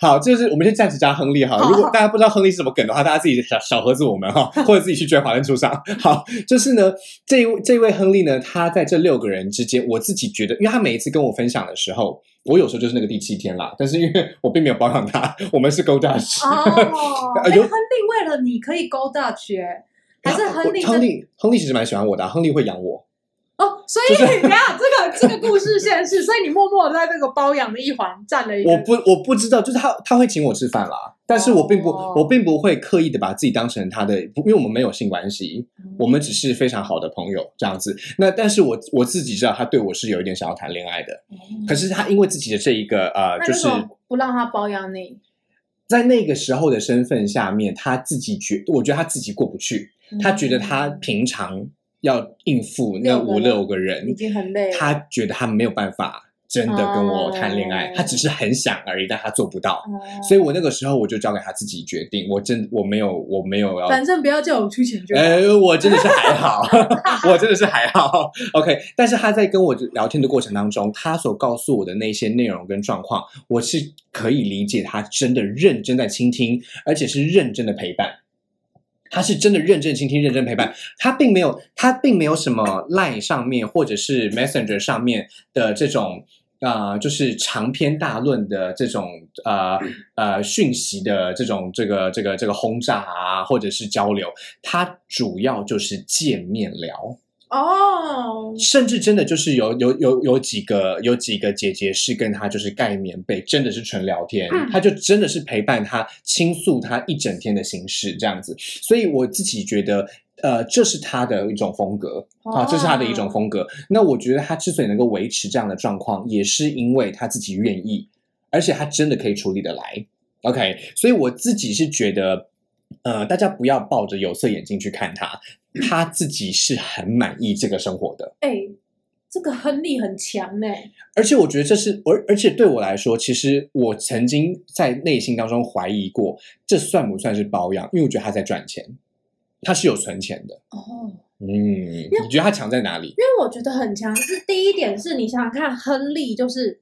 Speaker 1: 好，就是我们先暂时加亨利哈。如果大家不知道亨利是什么梗的话，大家自己小小盒子我们哈，或者自己去追华人出上。好，就是呢，这一位这位亨利呢，他在这六个人之间，我自己觉得，因为他每一次跟我分享的时候，我有时候就是那个第七天啦。但是因为我并没有包养他，我们是 Go Dutch。
Speaker 2: 哦，哎，亨利为了你可以 Go Dutch。还是亨利，
Speaker 1: 亨利，亨利其实蛮喜欢我的，亨利会养我。
Speaker 2: 哦，所以你看这个这个故事线是，所以你默默在这个包养的一环占了一。
Speaker 1: 我不我不知道，就是他他会请我吃饭啦，但是我并不我并不会刻意的把自己当成他的，因为我们没有性关系，我们只是非常好的朋友这样子。那但是我我自己知道他对我是有一点想要谈恋爱的，可是他因为自己的这一个呃，就是
Speaker 2: 不让他包养你，
Speaker 1: 在那个时候的身份下面，他自己觉，我觉得他自己过不去。他觉得他平常要应付那五六个人
Speaker 2: 已经很累，
Speaker 1: 他觉得他没有办法真的跟我谈恋爱，他只是很想而已，但他做不到。所以我那个时候我就交给他自己决定，我真我没有我没有要，
Speaker 2: 反正不要叫我出钱就。
Speaker 1: 哎，我真的是还好，我真的是还好。OK，但是他在跟我聊天的过程当中，他所告诉我的那些内容跟状况，我是可以理解他真的认真在倾听，而且是认真的陪伴。他是真的认真倾听、认真陪伴，他并没有，他并没有什么 Line 上面或者是 Messenger 上面的这种啊，就是长篇大论的这种呃呃讯息的这种这个这个这个轰炸啊，或者是交流，他主要就是见面聊。哦，甚至真的就是有有有有几个有几个姐姐是跟他就是盖棉被，真的是纯聊天，他就真的是陪伴他倾诉他一整天的心事这样子，所以我自己觉得，呃，这是他的一种风格啊，这是他的一种风格。那我觉得他之所以能够维持这样的状况，也是因为他自己愿意，而且他真的可以处理的来。OK，所以我自己是觉得，呃，大家不要抱着有色眼镜去看他。他自己是很满意这个生活的。
Speaker 2: 哎，这个亨利很强呢。
Speaker 1: 而且我觉得这是，而而且对我来说，其实我曾经在内心当中怀疑过，这算不算是包养？因为我觉得他在赚钱，他是有存钱的。哦，嗯，你觉得他强在哪里？因
Speaker 2: 为我觉得很强，是第一点是你想想看，亨利就是。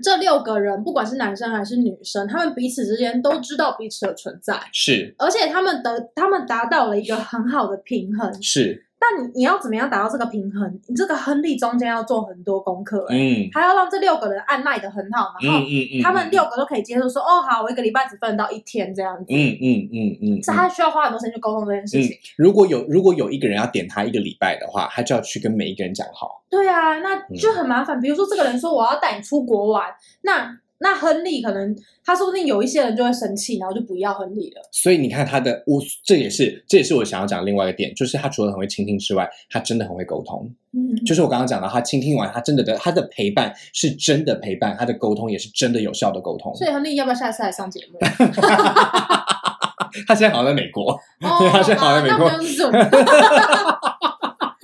Speaker 2: 这六个人，不管是男生还是女生，他们彼此之间都知道彼此的存在，
Speaker 1: 是，
Speaker 2: 而且他们的他们达到了一个很好的平衡，
Speaker 1: 是。
Speaker 2: 那你你要怎么样达到这个平衡？你这个亨利中间要做很多功课，嗯，他要让这六个人按耐的很好，然后他们六个都可以接受说，哦，好，我一个礼拜只分到一天这样子，嗯嗯嗯嗯，是他需要花很多时间去沟通这件事情。
Speaker 1: 如果有如果有一个人要点他一个礼拜的话，他就要去跟每一个人讲好。
Speaker 2: 对啊，那就很麻烦。比如说这个人说我要带你出国玩，那。那亨利可能他说不定有一些人就会生气，然后就不要亨利了。
Speaker 1: 所以你看他的，我这也是这也是我想要讲另外一个点，就是他除了很会倾听之外，他真的很会沟通。嗯，就是我刚刚讲的，他倾听完，他真的的他的陪伴是真的陪伴，他的沟通也是真的有效的沟通。
Speaker 2: 所以亨利要不要下次来上节目？
Speaker 1: 他现在好像在美国，他现在好像在美国。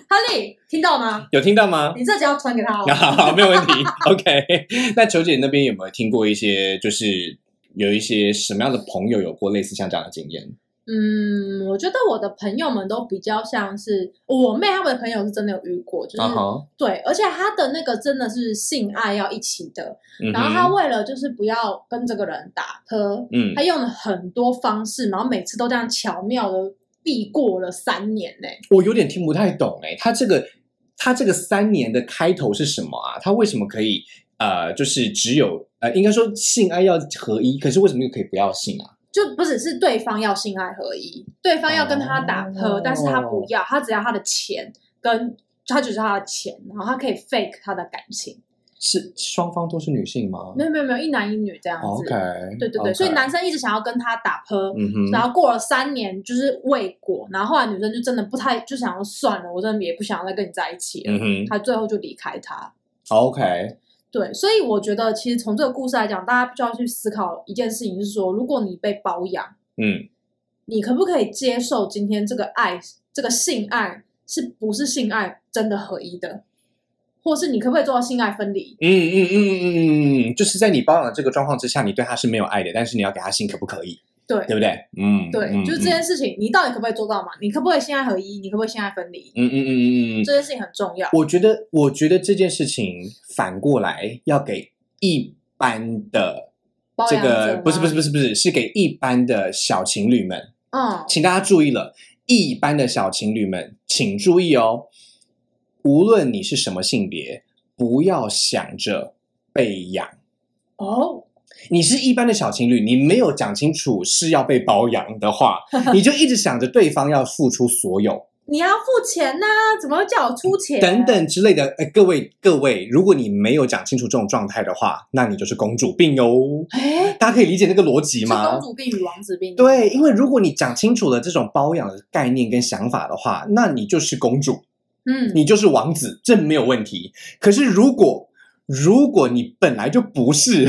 Speaker 2: 亨利，听到吗？
Speaker 1: 有听到吗？
Speaker 2: 你这集要传给他哦。
Speaker 1: 好，没有问题。OK。那球姐那边有没有听过一些，就是有一些什么样的朋友有过类似像这样的经验？
Speaker 2: 嗯，我觉得我的朋友们都比较像是我妹他们的朋友是真的有遇过，就是对，而且他的那个真的是性爱要一起的，然后他为了就是不要跟这个人打磕，嗯，他用了很多方式，然后每次都这样巧妙的。避过了三年呢，
Speaker 1: 我有点听不太懂哎，他这个他这个三年的开头是什么啊？他为什么可以呃，就是只有呃，应该说性爱要合一，可是为什么又可以不要性啊？
Speaker 2: 就不只是对方要性爱合一，对方要跟他打磕，但是他不要，他只要他的钱，跟他只是他的钱，然后他可以 fake 他的感情。
Speaker 1: 是双方都是女性吗？
Speaker 2: 没有没有没有，一男一女这样子。OK，对对对，所以男生一直想要跟他打泼，然后过了三年就是未果，然后后来女生就真的不太就想要算了，我真的也不想要再跟你在一起了。嗯他最后就离开他。
Speaker 1: OK，
Speaker 2: 对，所以我觉得其实从这个故事来讲，大家就要去思考一件事情，是说如果你被包养，嗯，你可不可以接受今天这个爱，这个性爱是不是性爱真的合一的？或是你可不可以做到性爱分离？嗯嗯嗯
Speaker 1: 嗯嗯嗯，就是在你包养的这个状况之下，你对他是没有爱的，但是你要给他性，可不可以？
Speaker 2: 对，
Speaker 1: 对不对？嗯，
Speaker 2: 对，就是这件事情，你到底可不可以做到嘛？你可不可以性爱合一？你可不可以性爱分离？嗯嗯嗯嗯嗯，这件事情很重要。
Speaker 1: 我觉得，我觉得这件事情反过来要给一般的这个不是不是不是不是是给一般的小情侣们。嗯，请大家注意了，一般的小情侣们，请注意哦。无论你是什么性别，不要想着被养哦。你是一般的小情侣，你没有讲清楚是要被包养的话，你就一直想着对方要付出所有。
Speaker 2: 你要付钱呐？怎么叫我出钱？
Speaker 1: 等等之类的。哎，各位各位，如果你没有讲清楚这种状态的话，那你就是公主病哦。哎，大家可以理解那个逻辑吗？
Speaker 2: 公主病与王子病。
Speaker 1: 对，因为如果你讲清楚了这种包养的概念跟想法的话，那你就是公主。嗯，你就是王子，这没有问题。可是如果如果你本来就不是，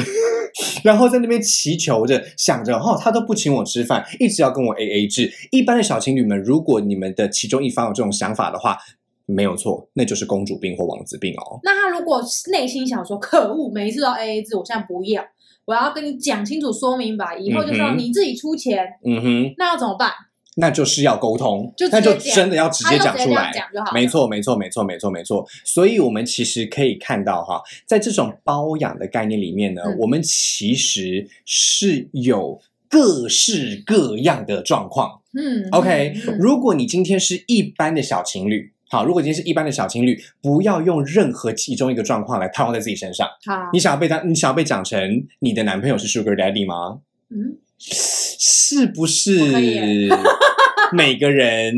Speaker 1: 然后在那边祈求着，想着哦，他都不请我吃饭，一直要跟我 A A 制。一般的小情侣们，如果你们的其中一方有这种想法的话，没有错，那就是公主病或王子病哦。
Speaker 2: 那他如果内心想说，可恶，每一次都 A A 制，我现在不要，我要跟你讲清楚、说明白，以后就是要你自己出钱。嗯哼，那要怎么办？
Speaker 1: 那就是要沟通，那就真的要直接讲出来，没错，没错，没错，没错，没错。所以，我们其实可以看到哈，在这种包养的概念里面呢，我们其实是有各式各样的状况。
Speaker 2: 嗯
Speaker 1: ，OK，
Speaker 2: 嗯
Speaker 1: 如果你今天是一般的小情侣，好，如果今天是一般的小情侣，不要用任何其中一个状况来套用在自己身上。
Speaker 2: 好，
Speaker 1: 你想要被他，你想要被讲成你的男朋友是 Sugar Daddy 吗？
Speaker 2: 嗯，
Speaker 1: 是不是 每个人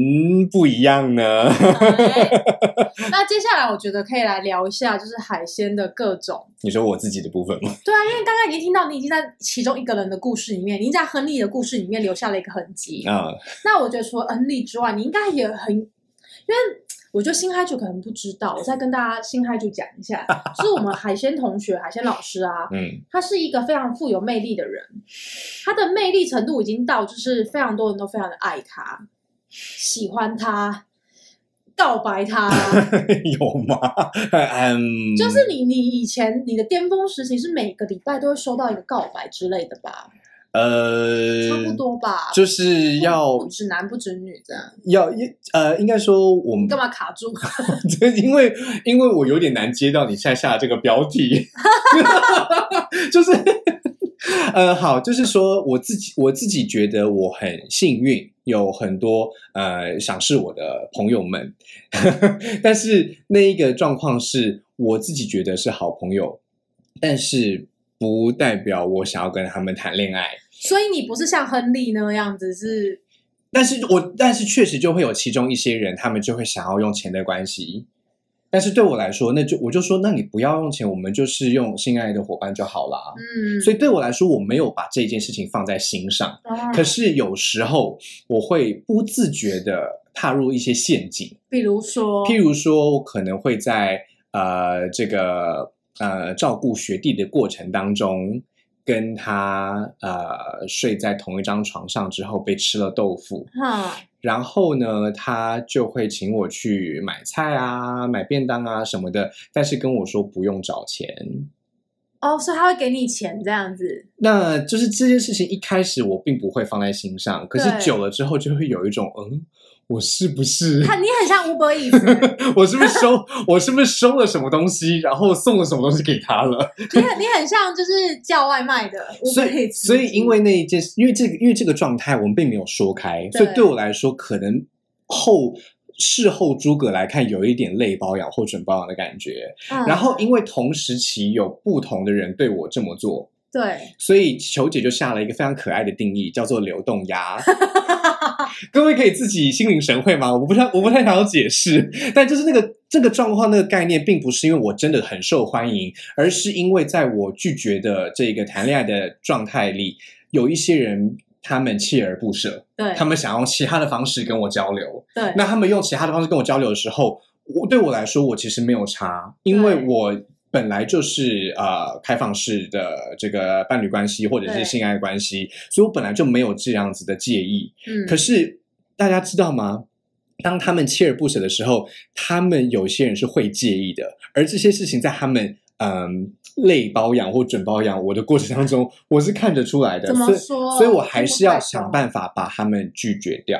Speaker 1: 不一样呢？
Speaker 2: 哎 那接下来我觉得可以来聊一下，就是海鲜的各种。
Speaker 1: 你说我自己的部分吗？
Speaker 2: 对啊，因为刚刚已经听到你已经在其中一个人的故事里面，你在亨利的故事里面留下了一个痕迹。
Speaker 1: 啊、
Speaker 2: 那我觉得除了亨利之外，你应该也很，因为我觉得新嗨就可能不知道，我再跟大家新嗨就讲一下，就是我们海鲜同学、海鲜老师啊，
Speaker 1: 嗯，
Speaker 2: 他是一个非常富有魅力的人，他的魅力程度已经到就是非常多人都非常的爱他，喜欢他，告白他。
Speaker 1: 有吗？嗯，
Speaker 2: 就是你，你以前你的巅峰时期是每个礼拜都会收到一个告白之类的吧？
Speaker 1: 呃，
Speaker 2: 差不多吧。
Speaker 1: 就是要
Speaker 2: 不止男不止女这样，
Speaker 1: 要呃，应该说我们
Speaker 2: 干嘛卡住？
Speaker 1: 因为因为我有点难接到你现在下这个标题，就是呃，好，就是说我自己我自己觉得我很幸运，有很多呃赏识我的朋友们，但是那一个状况是我自己觉得是好朋友，但是不代表我想要跟他们谈恋爱。
Speaker 2: 所以你不是像亨利那样子是
Speaker 1: 但是我但是确实就会有其中一些人，他们就会想要用钱的关系。但是对我来说，那就我就说，那你不要用钱，我们就是用性爱的伙伴就好啦。
Speaker 2: 嗯，
Speaker 1: 所以对我来说，我没有把这件事情放在心上。
Speaker 2: 哦
Speaker 1: 可是有时候我会不自觉的踏入一些陷阱，
Speaker 2: 比如说，
Speaker 1: 譬如说，我可能会在呃这个呃照顾学弟的过程当中，跟他呃睡在同一张床上之后被吃了豆腐，
Speaker 2: 哈，
Speaker 1: 然后呢，他就会请我去买菜啊、买便当啊什么的，但是跟我说不用找钱。
Speaker 2: 哦，所以他会给你钱这样子，
Speaker 1: 那就是这件事情一开始我并不会放在心上，可是久了之后就会有一种嗯，我是不是
Speaker 2: 看你很像 Uber Eats，
Speaker 1: 我是不是收我是不是收了什么东西，然后送了什么东西给他了？
Speaker 2: 你很你很像就是叫外卖的
Speaker 1: 所以所以因为那一件事，因为这个因为这个状态我们并没有说开，所以对我来说可能后。事后诸葛来看，有一点类包养或准包养的感觉。
Speaker 2: 嗯
Speaker 1: 然后，因为同时期有不同的人对我这么做，
Speaker 2: 对，
Speaker 1: 所以球姐就下了一个非常可爱的定义，叫做流动鸭。各位可以自己心领神会吗？我不太我不太想要解释，但就是那个这个状况那个概念，并不是因为我真的很受欢迎，而是因为在我拒绝的这个谈恋爱的状态里，有一些人他们锲而不舍，
Speaker 2: 对，
Speaker 1: 他们想用其他的方式跟我交流。
Speaker 2: 对，
Speaker 1: 那他们用其他的方式跟我交流的时候，我对我来说，我其实没有差，因为我本来就是呃开放式的这个伴侣关系或者是性爱关系，所以我本来就没有这样子的介意。
Speaker 2: 嗯，
Speaker 1: 可是大家知道吗？当他们锲而不舍的时候，他们有些人是会介意的，而这些事情在他们嗯类包养或准包养我的过程当中，我是看得出来的，
Speaker 2: 怎么
Speaker 1: 所以所以我还是要想办法把他们拒绝掉。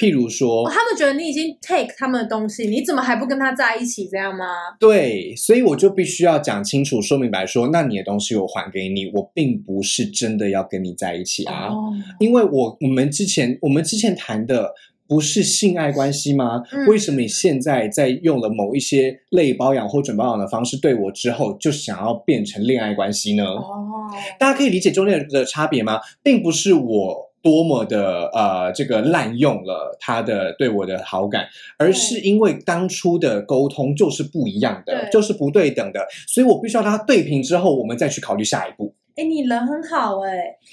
Speaker 1: 譬如说，
Speaker 2: 哦他们觉得你已经 take 他们的东西，你怎么还不跟他在一起？这样吗？
Speaker 1: 对，所以我就必须要讲清楚、说明白说，那你的东西我还给你，我并不是真的要跟你在一起啊，
Speaker 2: 哦，
Speaker 1: 因为我我们之前我们之前谈的不是性爱关系吗？
Speaker 2: 嗯
Speaker 1: 为什么你现在在用了某一些类包养或准包养的方式对我之后，就想要变成恋爱关系呢？
Speaker 2: 哦，
Speaker 1: 大家可以理解中间的差别吗？并不是我多么的呃这个滥用了他的对我的好感，而是因为当初的沟通就是不一样的，就是不对等的，所以我必须要让他对平之后，我们再去考虑下一步。
Speaker 2: 哎，你人很好哎、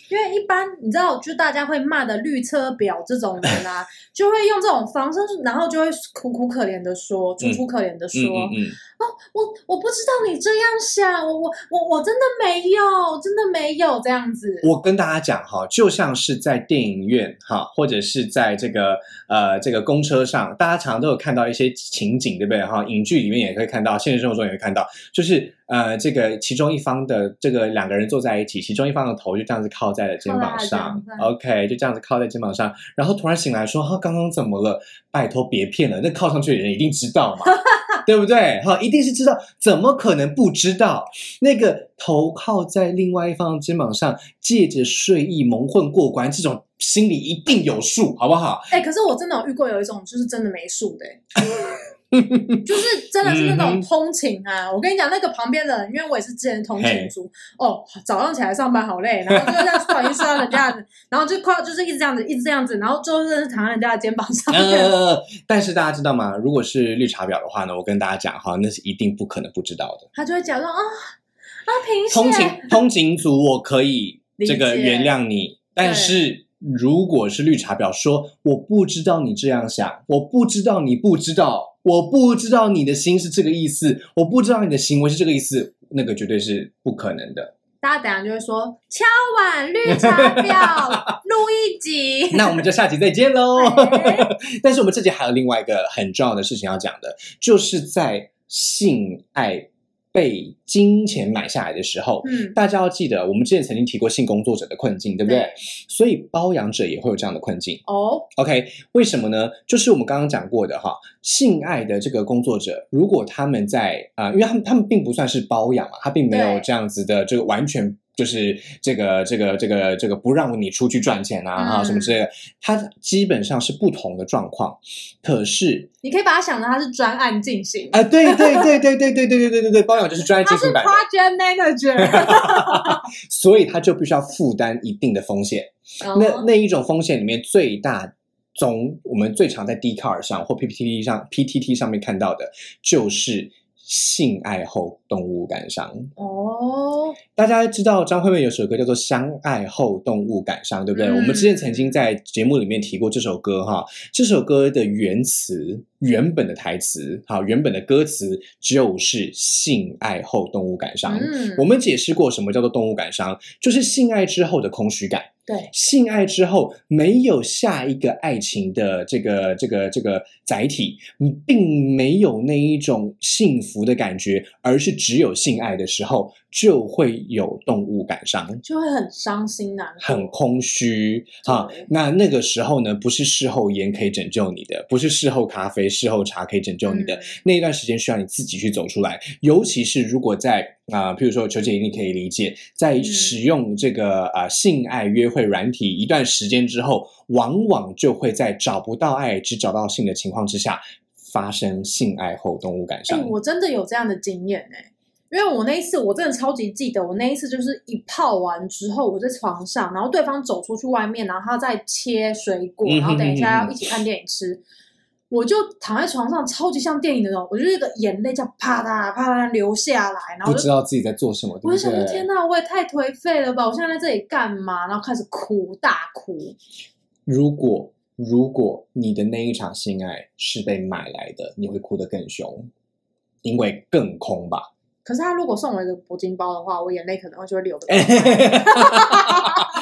Speaker 2: 因为一般你知道，就大家会骂的绿车婊这种人啊，就会用这种方式，然后就会苦苦可怜的说，楚楚可怜的说，
Speaker 1: 嗯嗯嗯，
Speaker 2: 我我不知道你这样想，我我我我真的没有，真的没有这样子。
Speaker 1: 我跟大家讲哈，就像是在电影院哈，或者是在这个呃这个公车上，大家常常都有看到一些情景，对不对哈？影剧里面也会看到，现实生活中也会看到，就是呃这个其中一方的这个两个人坐在一起，其中一方的头就这样子靠在了肩膀上，OK，就这样子靠在肩膀上，然后突然醒来说哈刚刚怎么了？拜托别骗了，那靠上去的人一定知道嘛。对不对？哈，一定是知道，怎么可能不知道？那个头靠在另外一方肩膀上，借着睡意蒙混过关，这种心里一定有数，好不好？
Speaker 2: 哎，可是我真的有遇过有一种，就是真的没数的。就是真的是那种通勤啊！我跟你讲，那个旁边的人，因为我也是之前通勤族哦，早上起来上班好累，然后就这样不好意思啊，人家，然后就快就是一直这样子，一直这样子，然后最后真的是躺在人家的肩膀上。
Speaker 1: 呃，但是大家知道吗？如果是绿茶婊的话呢，我跟大家讲哈，那是一定不可能不知道的。
Speaker 2: 他就会假装啊啊，平
Speaker 1: 通勤通勤族，我可以这个原谅你，但是。如果是绿茶婊说我不知道你这样想，我不知道你不知道，我不知道你的心是这个意思，我不知道你的行为是这个意思，那个绝对是不可能的。
Speaker 2: 大家等下就会说敲碗绿茶婊录一集，
Speaker 1: 那我们就下集再见喽。但是我们这集还有另外一个很重要的事情要讲的，就是在性爱。被金钱买下来的时候，嗯，大家要记得，我们之前曾经提过性工作者的困境，对不对？所以包养者也会有这样的困境哦。OK，为什么呢？就是我们刚刚讲过的哈，性爱的这个工作者，如果他们在啊，因为他们他们并不算是包养嘛，他并没有这样子的这个完全。就是这个这个这个这个不让你出去赚钱啊啊什么之类的，它基本上是不同的状况。可是
Speaker 2: 你可以把它想成它是专案进行
Speaker 1: 啊，对对对对对对对对对对对，包养就是专案进行版。
Speaker 2: Project Manager，
Speaker 1: 所以他就必须要负担一定的风险。那那一种风险里面最大，从我们最常在 d c a r 上或 PPT 上 PTT 上面看到的，就是。性爱后动物感伤哦，大家知道张惠妹有首歌叫做《相爱后动物感伤》，对不对？我们之前曾经在节目里面提过这首歌哈，这首歌的原词。原本的台词，好，原本的歌词就是性爱后动物感伤。嗯，我们解释过什么叫做动物感伤，就是性爱之后的空虚感。
Speaker 2: 对，
Speaker 1: 性爱之后没有下一个爱情的这个这个这个载体，你并没有那一种幸福的感觉，而是只有性爱的时候。就会有动物感伤，
Speaker 2: 就会很伤心呐，
Speaker 1: 很空虚啊。那那个时候呢，不是事后烟可以拯救你的，不是事后咖啡、事后茶可以拯救你的。那一段时间需要你自己去走出来。尤其是如果在啊，譬如说球姐一定可以理解，在使用这个啊性爱约会软体一段时间之后，往往就会在找不到爱、只找到性的情况之下，发生性爱后动物感伤。
Speaker 2: 我真的有这样的经验哎。因为我那一次我真的超级记得，我那一次就是一泡完之后，我在床上，然后对方走出去外面，然后他在切水果，然后等一下要一起看电影吃，我就躺在床上，超级像电影那种，我就那个眼泪叫啪嗒啪嗒流下来，然后
Speaker 1: 不知道自己在做什么，
Speaker 2: 我就想说天哪，我也太颓废了吧！我现在在这里干嘛？然后开始哭，大哭。
Speaker 1: 如果如果你的那一场性爱是被买来的，你会哭得更凶，因为更空吧。
Speaker 2: 可是他如果送我一个铂金包的话，我眼泪可能就会流的。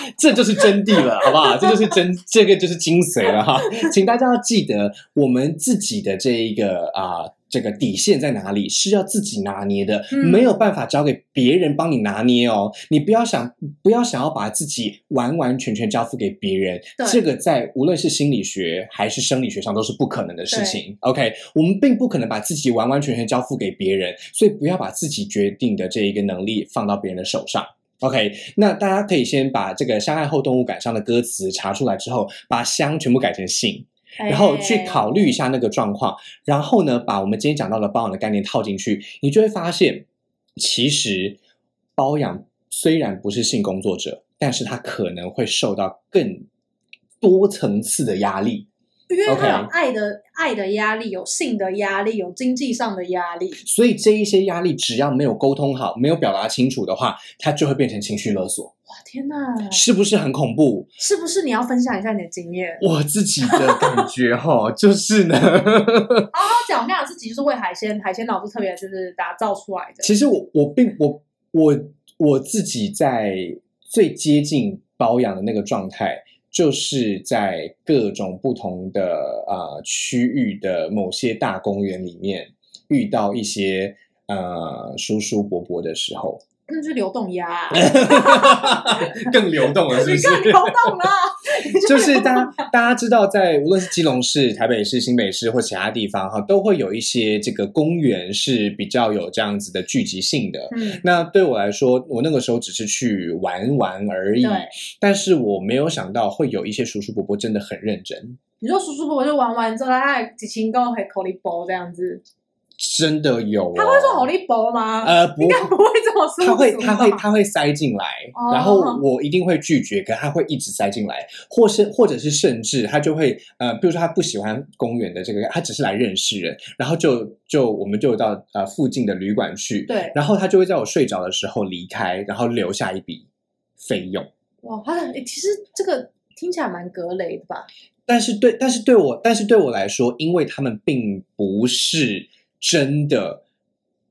Speaker 1: 这就是真谛了，好不好？这就是真，这个就是精髓了哈！请大家要记得，我们自己的这一个啊。这个底线在哪里是要自己拿捏的，没有办法交给别人帮你拿捏哦。你不要想，不要想要把自己完完全全交付给别人，这个在无论是心理学还是生理学上都是不可能的事情。OK，我们并不可能把自己完完全全交付给别人，所以不要把自己决定的这一个能力放到别人的手上。OK，那大家可以先把这个相爱后动物感伤的歌词查出来之后，把相全部改成性。然后去考虑一下那个状况，然后呢，把我们今天讲到的包养的概念套进去，你就会发现，其实包养虽然不是性工作者，但是他可能会受到更多层次的压力。
Speaker 2: 因为他有爱的爱的压力，有性的压力，有经济上的压力，
Speaker 1: 所以这一些压力只要没有沟通好，没有表达清楚的话，它就会变成情绪勒索。
Speaker 2: 哇，天哪，
Speaker 1: 是不是很恐怖？
Speaker 2: 是不是你要分享一下你的经验？
Speaker 1: 我自己的感觉哈，就是呢，好
Speaker 2: 好讲，我讲自己就是为海鲜海鲜老师特别就是打造出来的。
Speaker 1: 其实我我并我我我自己在最接近保养的那个状态。就是在各种不同的啊区域的某些大公园里面遇到一些呃叔叔伯伯的时候，
Speaker 2: 那就是流动鸭
Speaker 1: 更流动了，是不是？
Speaker 2: 更流动了。
Speaker 1: 就是大家大家知道，在无论是基隆市、台北市、新北市或其他地方哈，都会有一些这个公园是比较有这样子的聚集性的。
Speaker 2: 嗯，
Speaker 1: 那对我来说，我那个时候只是去玩玩而已
Speaker 2: 对，
Speaker 1: 但是我没有想到会有一些叔叔伯伯真的很认真，
Speaker 2: 你说叔叔伯伯就玩完之后，他还几千高还口里包这样子，
Speaker 1: 真的有、哦。
Speaker 2: 他会说好利薄吗？
Speaker 1: 呃不
Speaker 2: 应该不会这么说。
Speaker 1: 他会，他会，他会 塞进来，
Speaker 2: 哦
Speaker 1: 然后我一定会拒绝，可他会一直塞进来，或是或者是甚至他就会呃，比如说他不喜欢公园的这个，他只是来认识人，然后就就我们就到呃附近的旅馆去，
Speaker 2: 对，
Speaker 1: 然后他就会在我睡着的时候离开，然后留下一笔费用。
Speaker 2: 哇，他的诶其实这个听起来蛮格雷的吧？
Speaker 1: 但是对，但是对我，但是对我来说，因为他们并不是真的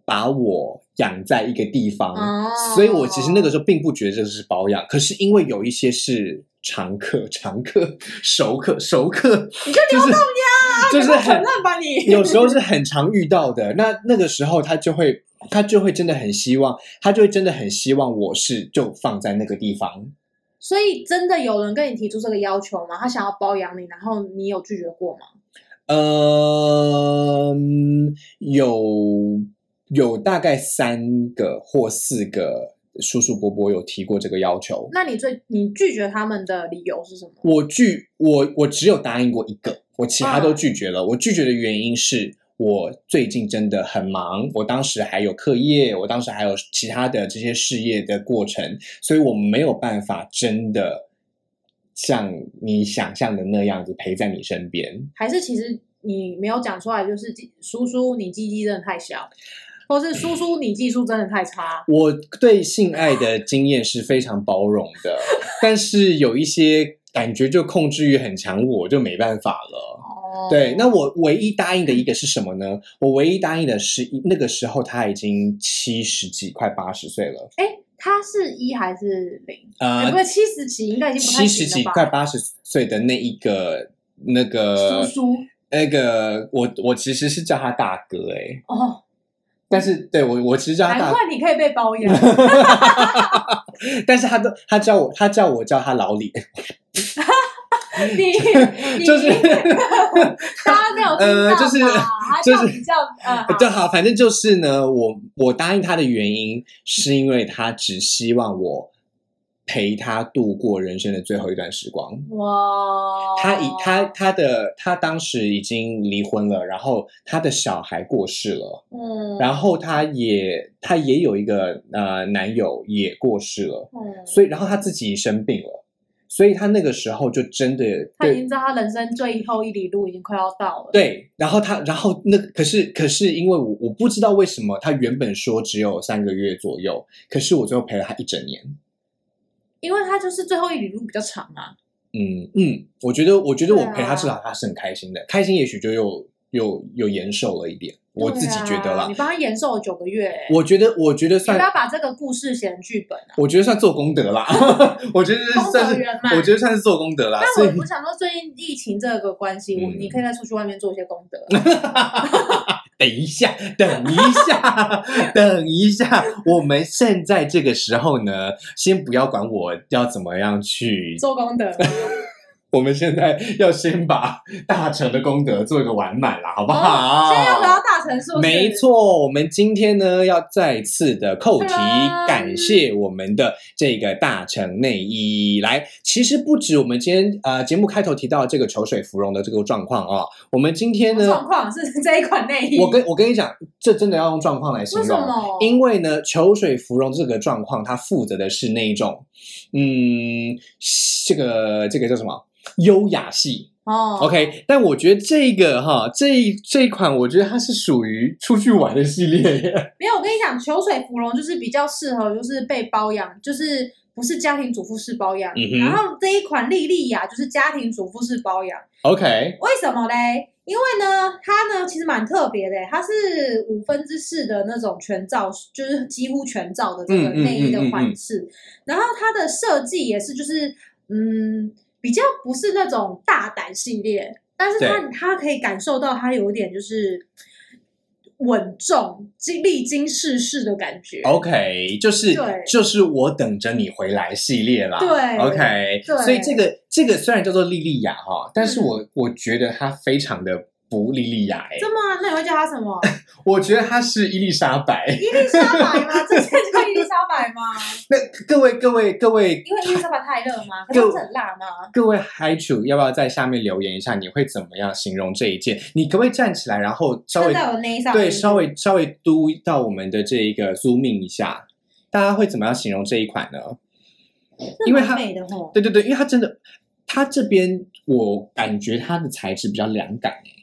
Speaker 1: 把我养在一个地方，
Speaker 2: 哦
Speaker 1: 所以我其实那个时候并不觉得这是保养。可是因为有一些是常客、常客、熟客、熟客，
Speaker 2: 你就
Speaker 1: 就是就是很
Speaker 2: 烂吧你。
Speaker 1: 有时候是很常遇到的。那那个时候他就会，他就会真的很希望，他就会真的很希望我是就放在那个地方。
Speaker 2: 所以真的有人跟你提出这个要求吗？他想要包养你，然后你有拒绝过吗？
Speaker 1: 嗯，有有大概三个或四个叔叔伯伯有提过这个要求。
Speaker 2: 那你最你拒绝他们的理由是什么？
Speaker 1: 我拒我我只有答应过一个，我其他都
Speaker 2: 啊
Speaker 1: 拒绝了。我拒绝的原因是我最近真的很忙，我当时还有课业，我当时还有其他的这些事业的过程，所以我没有办法真的像你想象的那样子陪在你身边。
Speaker 2: 还是其实你没有讲出来，就是叔叔你鸡鸡真的太小，或是叔叔你技术真的太差？
Speaker 1: 我对性爱的经验是非常包容的，但是有一些感觉就控制欲很强，我就没办法了。
Speaker 2: 哦，
Speaker 1: 对，那我唯一答应的一个是什么呢？我唯一答应的是那个时候他已经七十几，快八十岁了，
Speaker 2: 哎，他是一还是零？哎
Speaker 1: 呃
Speaker 2: 不，是七十几，应该已经
Speaker 1: 七十几？快八十岁的那一个那个
Speaker 2: 叔叔
Speaker 1: 那个我我其实是叫他大哥哎、
Speaker 2: 哦，
Speaker 1: 但是对我我其实叫他大
Speaker 2: 难怪你可以被包养。
Speaker 1: 但是他都他叫我他叫我叫他老李，
Speaker 2: 你你
Speaker 1: 就是
Speaker 2: 大家没有听到
Speaker 1: 呃就是就是
Speaker 2: 叫你叫呃，
Speaker 1: 就好，反正就是呢，我我答应他的原因是因为他只希望我陪他度过人生的最后一段时光。
Speaker 2: 哇，
Speaker 1: 他已他他的他当时已经离婚了，然后他的小孩过世了，
Speaker 2: 嗯，
Speaker 1: 然后他也他也有一个呃男友也过世了，
Speaker 2: 嗯，
Speaker 1: 所以然后他自己生病了，所以他那个时候就真的
Speaker 2: 他已经知道他人生最后一里路已经快要到了。，
Speaker 1: 对，然后他，然后那可是可是因为我我不知道为什么他原本说只有三个月左右，可是我最后陪了他一整年。
Speaker 2: 因为他就是最后一里路比较长啊。
Speaker 1: 嗯嗯，我觉得我觉得我陪他至少他是很开心的，开心也许就又又又延寿了一点，我自己觉得啦
Speaker 2: 啊你。帮他延寿了九个月、欸，
Speaker 1: 我觉得我觉得算
Speaker 2: 你不要把这个故事写成剧本啊。
Speaker 1: 我觉得算做功德啦，我觉得
Speaker 2: 功
Speaker 1: 算是我觉得算是做功德啦。
Speaker 2: 但我我想说，最近疫情这个关系，我
Speaker 1: 嗯
Speaker 2: 你可以再出去外面做一些功德。
Speaker 1: 等一下，等一下，等一下，我们现在这个时候呢，先不要管我要怎么样去，
Speaker 2: 做功德，
Speaker 1: 我们现在要先把大成的功德做一个完满了，好不
Speaker 2: 哦
Speaker 1: 好？
Speaker 2: 现在要回到大城市，
Speaker 1: 没。错，我们今天呢要再次的扣题，感谢我们的这个大成内衣。来，其实不止我们今天呃节目开头提到这个球水芙蓉的这个状况啊、我们今天呢，
Speaker 2: 状况是这一款内衣，
Speaker 1: 我跟我跟你讲，这真的要用状况来形
Speaker 2: 为什
Speaker 1: 容。
Speaker 2: 么？
Speaker 1: 因为呢，球水芙蓉这个状况，它负责的是那一种，嗯，这个这个叫什么优雅系
Speaker 2: 哦
Speaker 1: ，OK。但我觉得这个哈，这一这一款，我觉得它是属于出去玩的系列耶。
Speaker 2: 没有，我跟你讲，秋水芙蓉就是比较适合，就是被包养，就是不是家庭主妇式包养。
Speaker 1: 嗯
Speaker 2: 然后这一款莉莉雅就是家庭主妇式包养
Speaker 1: ，OK，
Speaker 2: 为什么嘞？因为呢，它呢其实蛮特别的，它是五分之四的那种全罩，就是几乎全罩的这个内衣的
Speaker 1: 嗯嗯
Speaker 2: 款式。然后它的设计也是，就是嗯，比较不是那种大胆系列，但是他他可以感受到他有一点就是稳重、经历经世事的感觉。
Speaker 1: OK，就是就是我等着你回来系列啦。
Speaker 2: 对
Speaker 1: ，OK，
Speaker 2: 对
Speaker 1: 所以这个这个虽然叫做莉莉亚哈，但是
Speaker 2: 嗯
Speaker 1: 我、我觉得他非常的不莉莉娅哎、
Speaker 2: 真吗？那你会叫她什么？
Speaker 1: 我觉得她是伊丽莎白。
Speaker 2: 伊丽莎白吗？这是叫伊丽莎白吗？
Speaker 1: 那各位各位各位
Speaker 2: 因为伊丽莎白太热吗？可是很辣吗？
Speaker 1: 各位嗨主，要不要在下面留言一下？你会怎么样形容这一件？你可不可以站起来，然后稍微
Speaker 2: 在我
Speaker 1: 对，稍微稍微嘟到我们的这一个 zooming 一下，大家会怎么样形容这一款呢？因为它
Speaker 2: 美的吼。
Speaker 1: 对对对，因为它真的，它这边我感觉它的材质比较凉感诶，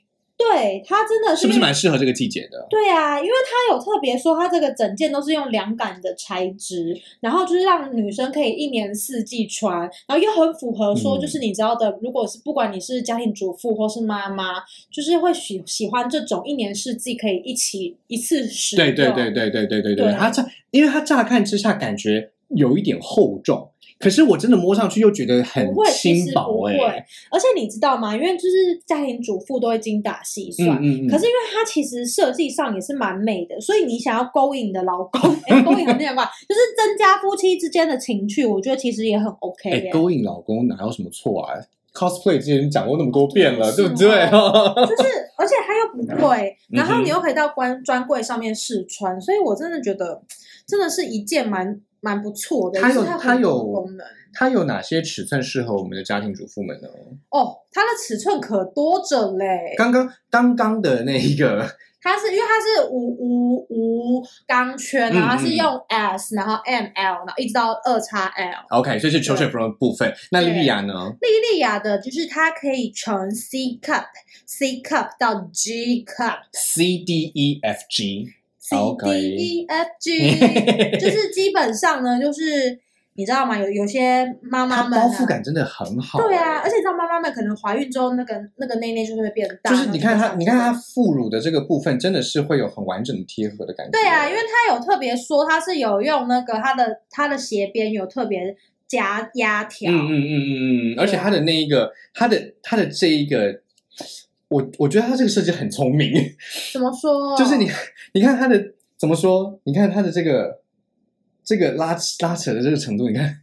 Speaker 2: 对，它真的
Speaker 1: 是是
Speaker 2: 不是
Speaker 1: 蛮适合这个季节的？
Speaker 2: 对啊，因为它有特别说，它这个整件都是用凉感的材质，然后就是让女生可以一年四季穿，然后又很符合说，
Speaker 1: 嗯
Speaker 2: 就是你知道的，如果是不管你是家庭主妇或是妈妈，就是会喜喜欢这种一年四季可以一起一次使用。
Speaker 1: 对对对对对对对对，
Speaker 2: 对
Speaker 1: 它乍因为它乍看之下感觉有一点厚重，可是我真的摸上去又觉得很轻薄哎。。
Speaker 2: 而且你知道吗？因为就是家庭主妇都会精打细算，
Speaker 1: 嗯嗯嗯，
Speaker 2: 可是因为它其实设计上也是蛮美的，所以你想要勾引你的老公，哎，勾引很那怪，就是增加夫妻之间的情趣，我觉得其实也很 OK。
Speaker 1: 勾引老公哪有什么错啊？cosplay 之前讲过那么多遍了，对不对？
Speaker 2: 就是，而且它又不贵，
Speaker 1: 嗯
Speaker 2: 然后你又可以到关专柜上面试穿，所以我真的觉得真的是一件蛮蛮不错的。
Speaker 1: 它有
Speaker 2: 它
Speaker 1: 有
Speaker 2: 功能
Speaker 1: 它有哪些尺寸适合我们的家庭主妇们呢？
Speaker 2: 哦，它的尺寸可多着嘞。
Speaker 1: 刚刚刚刚的那一个，
Speaker 2: 它是因为它是无无无钢圈，然后它是
Speaker 1: 嗯嗯
Speaker 2: 用 S，然后 M L，然后一直到二叉 L。
Speaker 1: OK，所以是球水服的部分。那莉莉娅呢？
Speaker 2: 莉莉娅的就是它可以从 C cup，C cup 到 G cup。
Speaker 1: C D E F G。
Speaker 2: C D E F G，就是基本上呢，就是你知道吗？有有些妈妈们、啊、
Speaker 1: 包覆感真的很好、
Speaker 2: 对啊，
Speaker 1: 欸
Speaker 2: 而且你知道妈妈们可能怀孕之后，那个那个内内就是会变大，
Speaker 1: 就是你看它，你看它副乳的这个部分，真的是会有很完整的贴合的感觉。
Speaker 2: 对啊，因为它有特别说它是有用那个它的它的斜边有特别夹压条，
Speaker 1: 嗯嗯嗯嗯嗯，而且它的那一个，它的它的这一个，我我觉得它这个设计很聪明，
Speaker 2: 怎么说？
Speaker 1: 就是你你看它的怎么说？你看它的这个这个拉拉扯的这个程度，你看，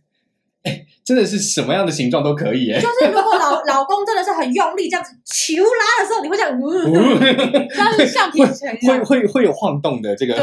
Speaker 1: 哎，真的是什么样的形状都可以哎。
Speaker 2: 就是如果老老公真的是很用力这样子球拉的时候，你会这样，嗯，像是橡皮拳一
Speaker 1: 会
Speaker 2: 样。
Speaker 1: 会会有晃动的这个，
Speaker 2: 对，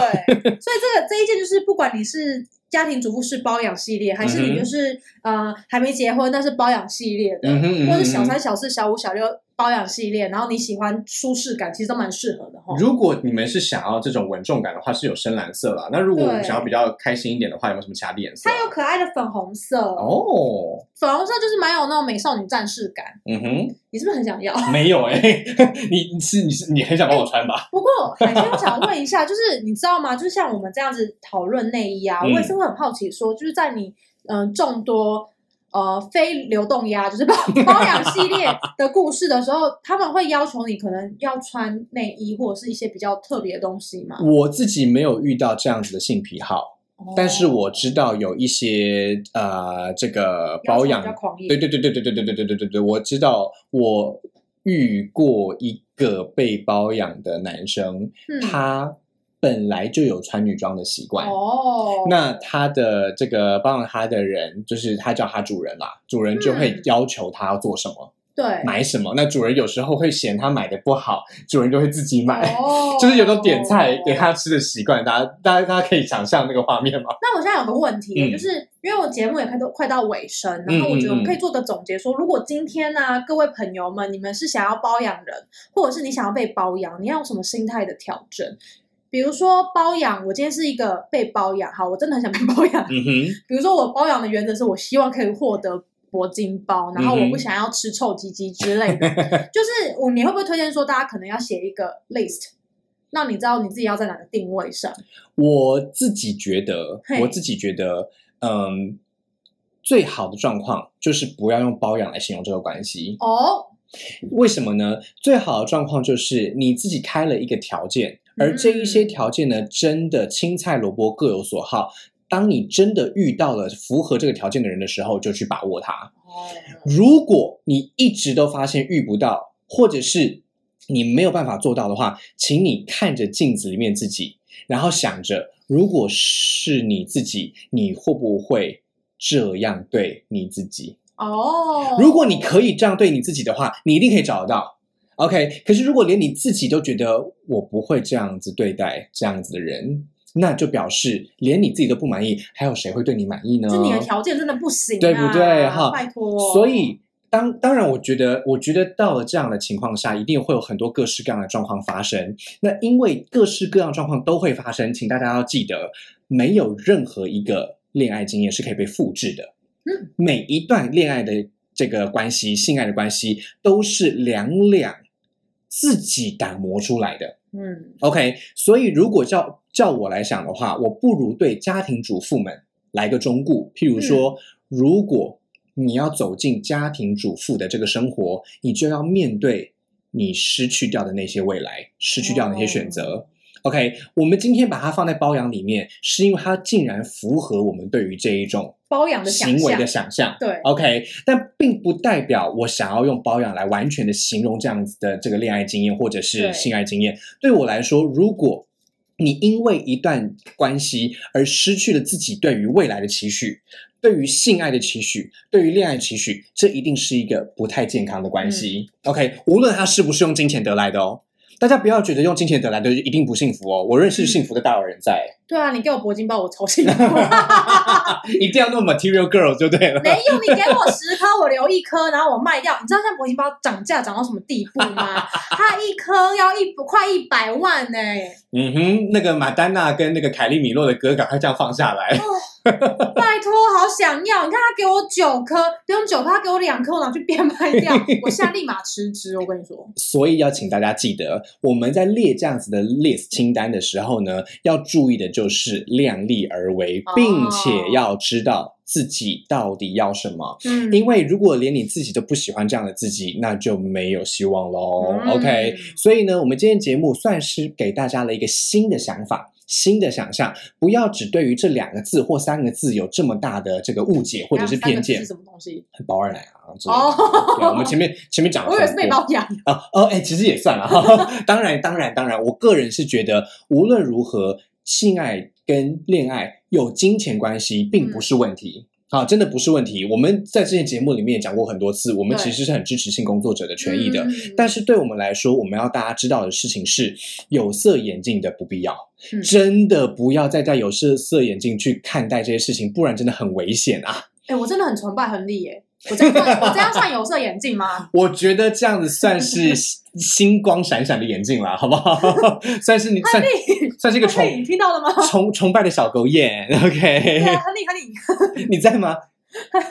Speaker 2: 所以这个这一件就是，不管你是家庭主妇是包养系列，还是你就是、呃还没结婚但是包养系列的，
Speaker 1: 嗯哼嗯哼
Speaker 2: 或者小三、小四、小五、小六包养系列，然后你喜欢舒适感，其实都蛮适合的哈。
Speaker 1: 如果你们是想要这种稳重感的话，是有深蓝色啦。那如果我们想要比较开心一点的话，有没有什么其他的颜色啊？
Speaker 2: 它有可爱的粉红色，
Speaker 1: 哦，
Speaker 2: 粉红色就是蛮有那种美少女战士感。
Speaker 1: 嗯哼，
Speaker 2: 你是不是很想要？
Speaker 1: 没有 哎、你你是你是你很想帮我穿吧？
Speaker 2: 不过海鲜，我想问一下，就是你知道吗？就是像我们这样子讨论内衣啊，
Speaker 1: 嗯
Speaker 2: 我也是会很好奇说，就是在你嗯、呃众多呃非流动鸭，就是包 包养系列的故事的时候，他们会要求你可能要穿内衣或者是一些比较特别的东西吗？
Speaker 1: 我自己没有遇到这样子的性癖好，但是
Speaker 2: 哦
Speaker 1: 我知道有一些呃这个保养对对对对对对对对对对对对，我知道我遇过一个被包养的男生，
Speaker 2: 嗯
Speaker 1: 他本来就有穿女装的习惯。
Speaker 2: 哦，
Speaker 1: 那他的这个包养他的人，就是他叫他主人嘛，主人就会
Speaker 2: 嗯
Speaker 1: 要求他要做什么，
Speaker 2: 对
Speaker 1: 买什么。那主人有时候会嫌他买的不好，主人就会自己买，
Speaker 2: 哦
Speaker 1: 就是有种点菜给他吃的习惯。大家大家大家可以想象那个画面吗？
Speaker 2: 那我现在有个问题，
Speaker 1: 嗯
Speaker 2: 就是因为我节目也快到快到尾声，然后我觉得我们可以做个总结说，如果今天呢、各位朋友们，你们是想要包养人，或者是你想要被包养，你要有什么心态的调整？比如说包养，我今天是一个被包养，好，我真的很想被包养。
Speaker 1: 嗯哼，
Speaker 2: 比如说我包养的原则是我希望可以获得铂金包，然后我不想要吃臭鸡鸡之类的。就是我，你会不会推荐说大家可能要写一个 list，让你知道你自己要在哪个定位上？
Speaker 1: 我自己觉得，我自己觉得，嗯，最好的状况就是不要用包养来形容这个关系。
Speaker 2: 哦，
Speaker 1: 为什么呢？最好的状况就是你自己开了一个条件，而这一些
Speaker 2: 嗯
Speaker 1: 条件呢，真的青菜萝卜各有所好。当你真的遇到了符合这个条件的人的时候，就去把握它。
Speaker 2: 哦，
Speaker 1: 如果你一直都发现遇不到，或者是你没有办法做到的话，请你看着镜子里面自己，然后想着，如果是你自己，你会不会这样对你自己？
Speaker 2: 哦，
Speaker 1: 如果你可以这样对你自己的话，你一定可以找得到。OK，可是如果连你自己都觉得我不会这样子对待这样子的人，那就表示连你自己都不满意，还有谁会对你满意呢？
Speaker 2: 就你的条件真的不行，
Speaker 1: 对不对？哈，
Speaker 2: 拜托。
Speaker 1: 所以当当然，我觉得，我觉得到了这样的情况下，一定会有很多各式各样的状况发生。那因为各式各样状况都会发生，请大家要记得，没有任何一个恋爱经验是可以被复制的。
Speaker 2: 嗯，
Speaker 1: 每一段恋爱的这个关系，性爱的关系，都是两两。自己打磨出来的，
Speaker 2: 嗯
Speaker 1: ，OK，所以如果叫叫我来想的话，我不如对家庭主妇们来个忠告。譬如说，如果你要走进家庭主妇的这个生活，你就要面对你失去掉的那些未来，失去掉那些选择。OK，我们今天把它放在包养里面，是因为它竟然符合我们对于这一种
Speaker 2: 包养的
Speaker 1: 行为的想象。
Speaker 2: 对
Speaker 1: ，OK，但并不代表我想要用包养来完全的形容这样子的这个恋爱经验或者是性爱经验。对我来说，如果你因为一段关系而失去了自己对于未来的期许，对于性爱的期许，对于恋爱期许，这一定是一个不太健康的关系。OK，无论他是不是用金钱得来的哦。大家不要觉得用金钱得来的一定不幸福哦！我认识幸福的大有人在。
Speaker 2: 对啊，你给我铂金包，我超幸福。
Speaker 1: 一定要弄 material girl 就对了。
Speaker 2: 没有，你给我十颗，我留一颗，然后我卖掉。你知道现在铂金包涨价涨到什么地步吗？它一颗要一快一百万呢。
Speaker 1: 嗯哼，那个马丹娜跟那个凯利米洛的歌，赶快这样放下来。
Speaker 2: 拜托，好想要！你看他给我九颗，不用九颗，他给我两颗，我拿去变卖掉。我现在立马辞职，我跟你说。
Speaker 1: 所以要请大家记得，我们在列这样子的 list 清单的时候呢，要注意的就是量力而为，并且要知道自己到底要什么。
Speaker 2: 嗯，
Speaker 1: 因为如果连你自己都不喜欢这样的自己，那就没有希望喽。OK，所以呢，我们今天节目算是给大家了一个新的想法。新的想象，不要只对于这两个字或三个字有这么大的这个误解或者是偏见。
Speaker 2: 是什么东西？
Speaker 1: 包二奶啊！哦，我们前面前面讲了，
Speaker 2: 我也是被包养
Speaker 1: 啊哦哎，其实也算 了哈。当然当然当然，我个人是觉得无论如何，性爱跟恋爱有金钱关系并不是问题。啊，真的不是问题。我们在之前节目里面也讲过很多次，我们其实是很支持性工作者的权益的。但是对我们来说，我们要大家知道的事情是，有色眼镜的不必要，真的不要再戴有色色眼镜去看待这些事情，不然真的很危险啊！
Speaker 2: 哎，我真的很崇拜亨利耶。我这样我这样算有色眼镜吗？
Speaker 1: 我觉得这样子算是 星光闪闪的眼镜啦，好不好？算是你算算是一个崇
Speaker 2: 听到了吗？
Speaker 1: 崇崇拜的小狗眼，OK。
Speaker 2: 对啊，亨利亨利，
Speaker 1: 你在吗？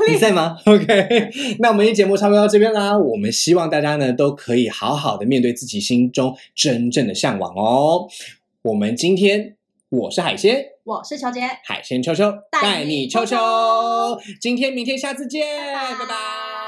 Speaker 1: 你在吗？OK。那我们的节目差不多到这边啦。我们希望大家呢都可以好好的面对自己心中真正的向往哦。我们今天。我是海鲜，
Speaker 2: 我是乔杰，
Speaker 1: 海鲜秋秋带你秋秋，今天、明天、下次见，拜拜。